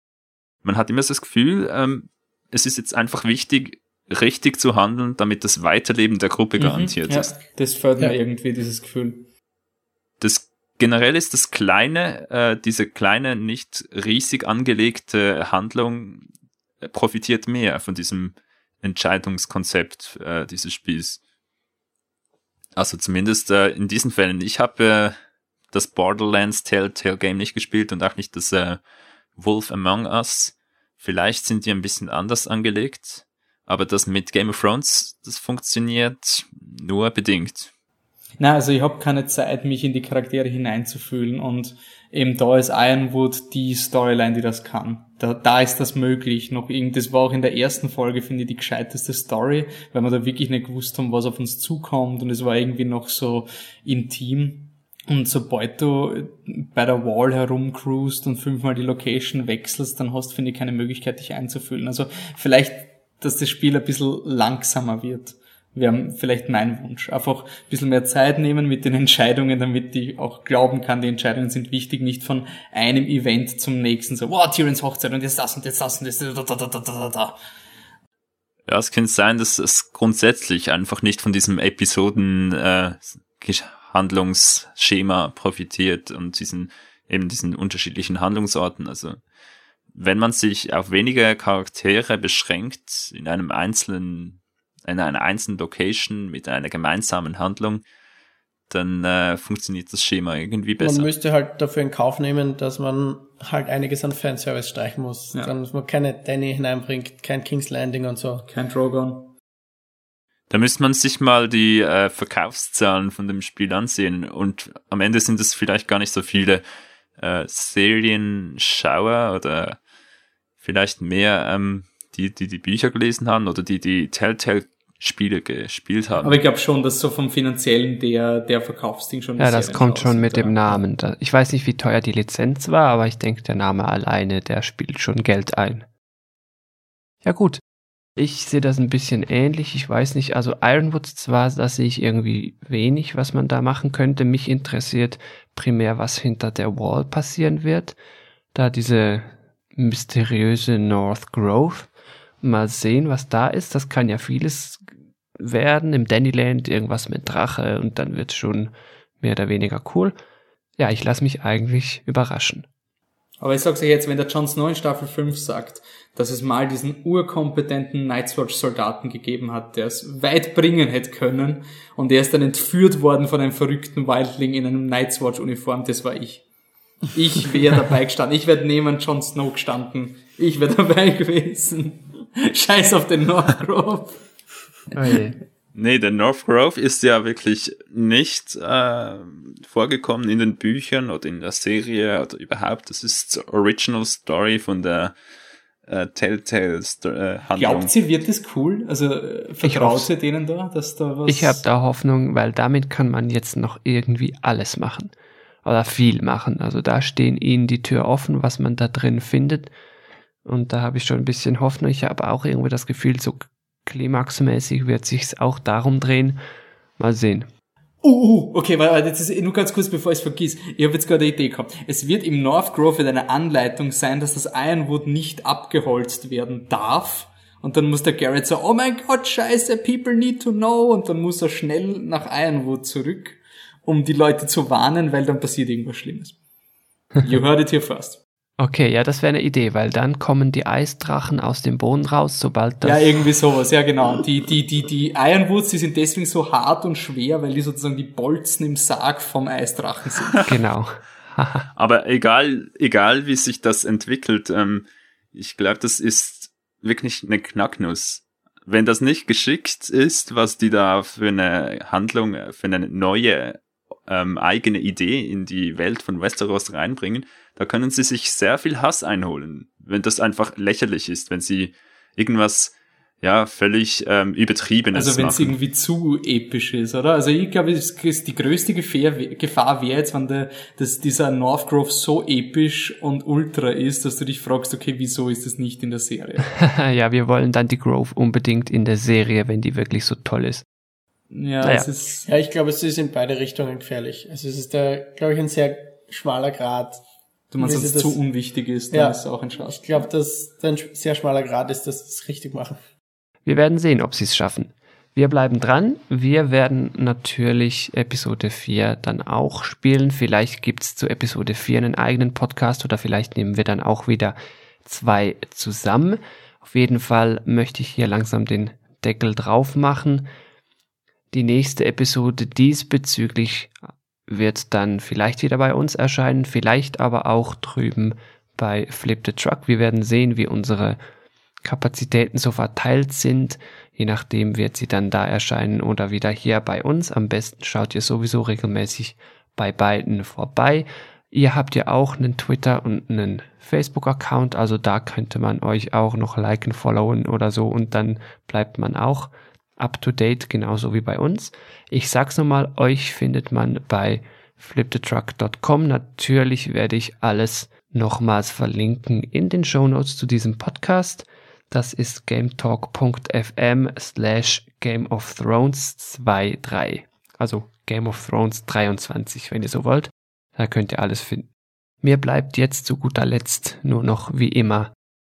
man hat immer das Gefühl, ähm, es ist jetzt einfach wichtig, richtig zu handeln, damit das Weiterleben der Gruppe mhm, garantiert ja, ist. Das fördert ja. irgendwie dieses Gefühl. Das generell ist das kleine, äh, diese kleine, nicht riesig angelegte Handlung profitiert mehr von diesem Entscheidungskonzept äh, dieses Spiels. Also zumindest äh, in diesen Fällen. Ich habe äh, das Borderlands Telltale Game nicht gespielt und auch nicht das äh, Wolf Among Us. Vielleicht sind die ein bisschen anders angelegt. Aber das mit Game of Thrones, das funktioniert nur bedingt. Na, also ich habe keine Zeit, mich in die Charaktere hineinzufühlen und eben da ist Ironwood die Storyline, die das kann. Da, da ist das möglich. Noch irgend, das war auch in der ersten Folge, finde ich, die gescheiteste Story, weil wir da wirklich nicht gewusst haben, was auf uns zukommt und es war irgendwie noch so intim. Und sobald du bei der Wall herumcruist und fünfmal die Location wechselst, dann hast, finde ich, keine Möglichkeit, dich einzufühlen. Also vielleicht dass das Spiel ein bisschen langsamer wird. Wäre vielleicht mein Wunsch. Einfach ein bisschen mehr Zeit nehmen mit den Entscheidungen, damit ich auch glauben kann, die Entscheidungen sind wichtig, nicht von einem Event zum nächsten. So, wow, Tyrions Hochzeit und jetzt das und jetzt das und jetzt da, da, da, da, da, da. Ja, es könnte sein, dass es grundsätzlich einfach nicht von diesem Episoden äh, Handlungsschema profitiert und diesen eben diesen unterschiedlichen Handlungsorten. Also wenn man sich auf wenige Charaktere beschränkt, in einem einzelnen, in einer einzelnen Location mit einer gemeinsamen Handlung, dann äh, funktioniert das Schema irgendwie besser. Man müsste halt dafür in Kauf nehmen, dass man halt einiges an Fanservice streichen muss. Ja. Dann muss man keine Danny hineinbringt, kein King's Landing und so. Kein Drogon. Da müsste man sich mal die äh, Verkaufszahlen von dem Spiel ansehen und am Ende sind es vielleicht gar nicht so viele äh, Serienschauer oder vielleicht mehr, ähm, die, die die Bücher gelesen haben oder die die Telltale Spiele gespielt haben. Aber ich glaube schon, dass so vom finanziellen der, der Verkaufsding schon. Ja, das kommt schon mit dem Namen. Ich weiß nicht, wie teuer die Lizenz war, aber ich denke, der Name alleine, der spielt schon Geld ein. Ja gut. Ich sehe das ein bisschen ähnlich. Ich weiß nicht, also Ironwoods zwar, da sehe ich irgendwie wenig, was man da machen könnte. Mich interessiert primär, was hinter der Wall passieren wird. Da diese mysteriöse North Grove. Mal sehen, was da ist. Das kann ja vieles werden. Im Dannyland irgendwas mit Drache und dann wird schon mehr oder weniger cool. Ja, ich lasse mich eigentlich überraschen. Aber ich sag's euch jetzt, wenn der Jon Snow in Staffel 5 sagt, dass es mal diesen urkompetenten Night's Watch Soldaten gegeben hat, der es weit bringen hätte können und er ist dann entführt worden von einem verrückten Wildling in einem Night's Watch Uniform, das war ich. Ich wäre (laughs) dabei gestanden. Ich wäre neben Jon Snow gestanden. Ich wäre dabei (laughs) gewesen. Scheiß auf den North Grove. Oh Nee, der North Grove ist ja wirklich nicht äh, vorgekommen in den Büchern oder in der Serie oder überhaupt. Das ist die Original Story von der äh, Telltale äh, Handlung. Glaubt sie, wird es cool? Also äh, vertraut sie denen da, dass da was... Ich habe da Hoffnung, weil damit kann man jetzt noch irgendwie alles machen. Oder viel machen. Also da stehen ihnen die Tür offen, was man da drin findet. Und da habe ich schon ein bisschen Hoffnung. Ich habe auch irgendwie das Gefühl, so klimaxmäßig wird sich's auch darum drehen. Mal sehen. Uh, uh, okay, weil jetzt ist nur ganz kurz, bevor ich es vergiss. Ich habe jetzt gerade eine Idee gehabt. Es wird im North Grove eine Anleitung sein, dass das Ironwood nicht abgeholzt werden darf. Und dann muss der Garrett so, oh mein Gott, scheiße, people need to know. Und dann muss er schnell nach Ironwood zurück, um die Leute zu warnen, weil dann passiert irgendwas Schlimmes. You heard it here first. Okay, ja, das wäre eine Idee, weil dann kommen die Eisdrachen aus dem Boden raus, sobald das. Ja, irgendwie sowas, ja genau. Die, die, die, die Ironwoods, die sind deswegen so hart und schwer, weil die sozusagen die Bolzen im Sarg vom Eisdrachen sind. (laughs) genau. (laughs) Aber egal, egal wie sich das entwickelt, ähm, ich glaube, das ist wirklich eine Knacknuss. Wenn das nicht geschickt ist, was die da für eine Handlung, für eine neue ähm, eigene Idee in die Welt von Westeros reinbringen, da können sie sich sehr viel Hass einholen, wenn das einfach lächerlich ist, wenn sie irgendwas ja, völlig ähm, übertriebenes Also wenn es irgendwie zu episch ist, oder? Also ich glaube, es ist die größte Gefahr, Gefahr wäre jetzt, wenn der, dass dieser North Grove so episch und ultra ist, dass du dich fragst, okay, wieso ist das nicht in der Serie? (laughs) ja, wir wollen dann die Grove unbedingt in der Serie, wenn die wirklich so toll ist. Ja, naja. es ist, ja ich glaube, es ist in beide Richtungen gefährlich. Also es ist da, glaube ich, ein sehr schmaler Grad Du meinst, dass es zu unwichtig ist, dann ja, ist auch ein Schatz. Ich glaube, dass ein sehr schmaler Grad ist, dass sie es richtig machen. Wir werden sehen, ob sie es schaffen. Wir bleiben dran. Wir werden natürlich Episode 4 dann auch spielen. Vielleicht gibt's zu Episode 4 einen eigenen Podcast oder vielleicht nehmen wir dann auch wieder zwei zusammen. Auf jeden Fall möchte ich hier langsam den Deckel drauf machen. Die nächste Episode diesbezüglich wird dann vielleicht wieder bei uns erscheinen, vielleicht aber auch drüben bei Flip the Truck. Wir werden sehen, wie unsere Kapazitäten so verteilt sind. Je nachdem wird sie dann da erscheinen oder wieder hier bei uns. Am besten schaut ihr sowieso regelmäßig bei beiden vorbei. Ihr habt ja auch einen Twitter und einen Facebook-Account, also da könnte man euch auch noch liken, followen oder so und dann bleibt man auch up to date, genauso wie bei uns. Ich sag's nochmal, euch findet man bei flipthetruck.com. Natürlich werde ich alles nochmals verlinken in den Show Notes zu diesem Podcast. Das ist gametalk.fm slash Game of Thrones 23. Also Game of Thrones 23, wenn ihr so wollt. Da könnt ihr alles finden. Mir bleibt jetzt zu guter Letzt nur noch wie immer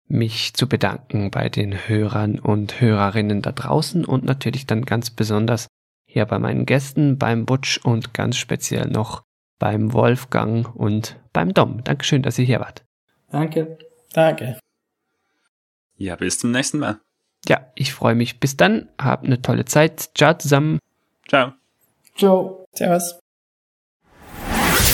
mich zu bedanken bei den Hörern und Hörerinnen da draußen und natürlich dann ganz besonders hier bei meinen Gästen, beim Butch und ganz speziell noch beim Wolfgang und beim Dom. Dankeschön, dass ihr hier wart. Danke. Danke. Ja, bis zum nächsten Mal. Ja, ich freue mich. Bis dann. Habt eine tolle Zeit. Ciao zusammen. Ciao. Ciao. Servus.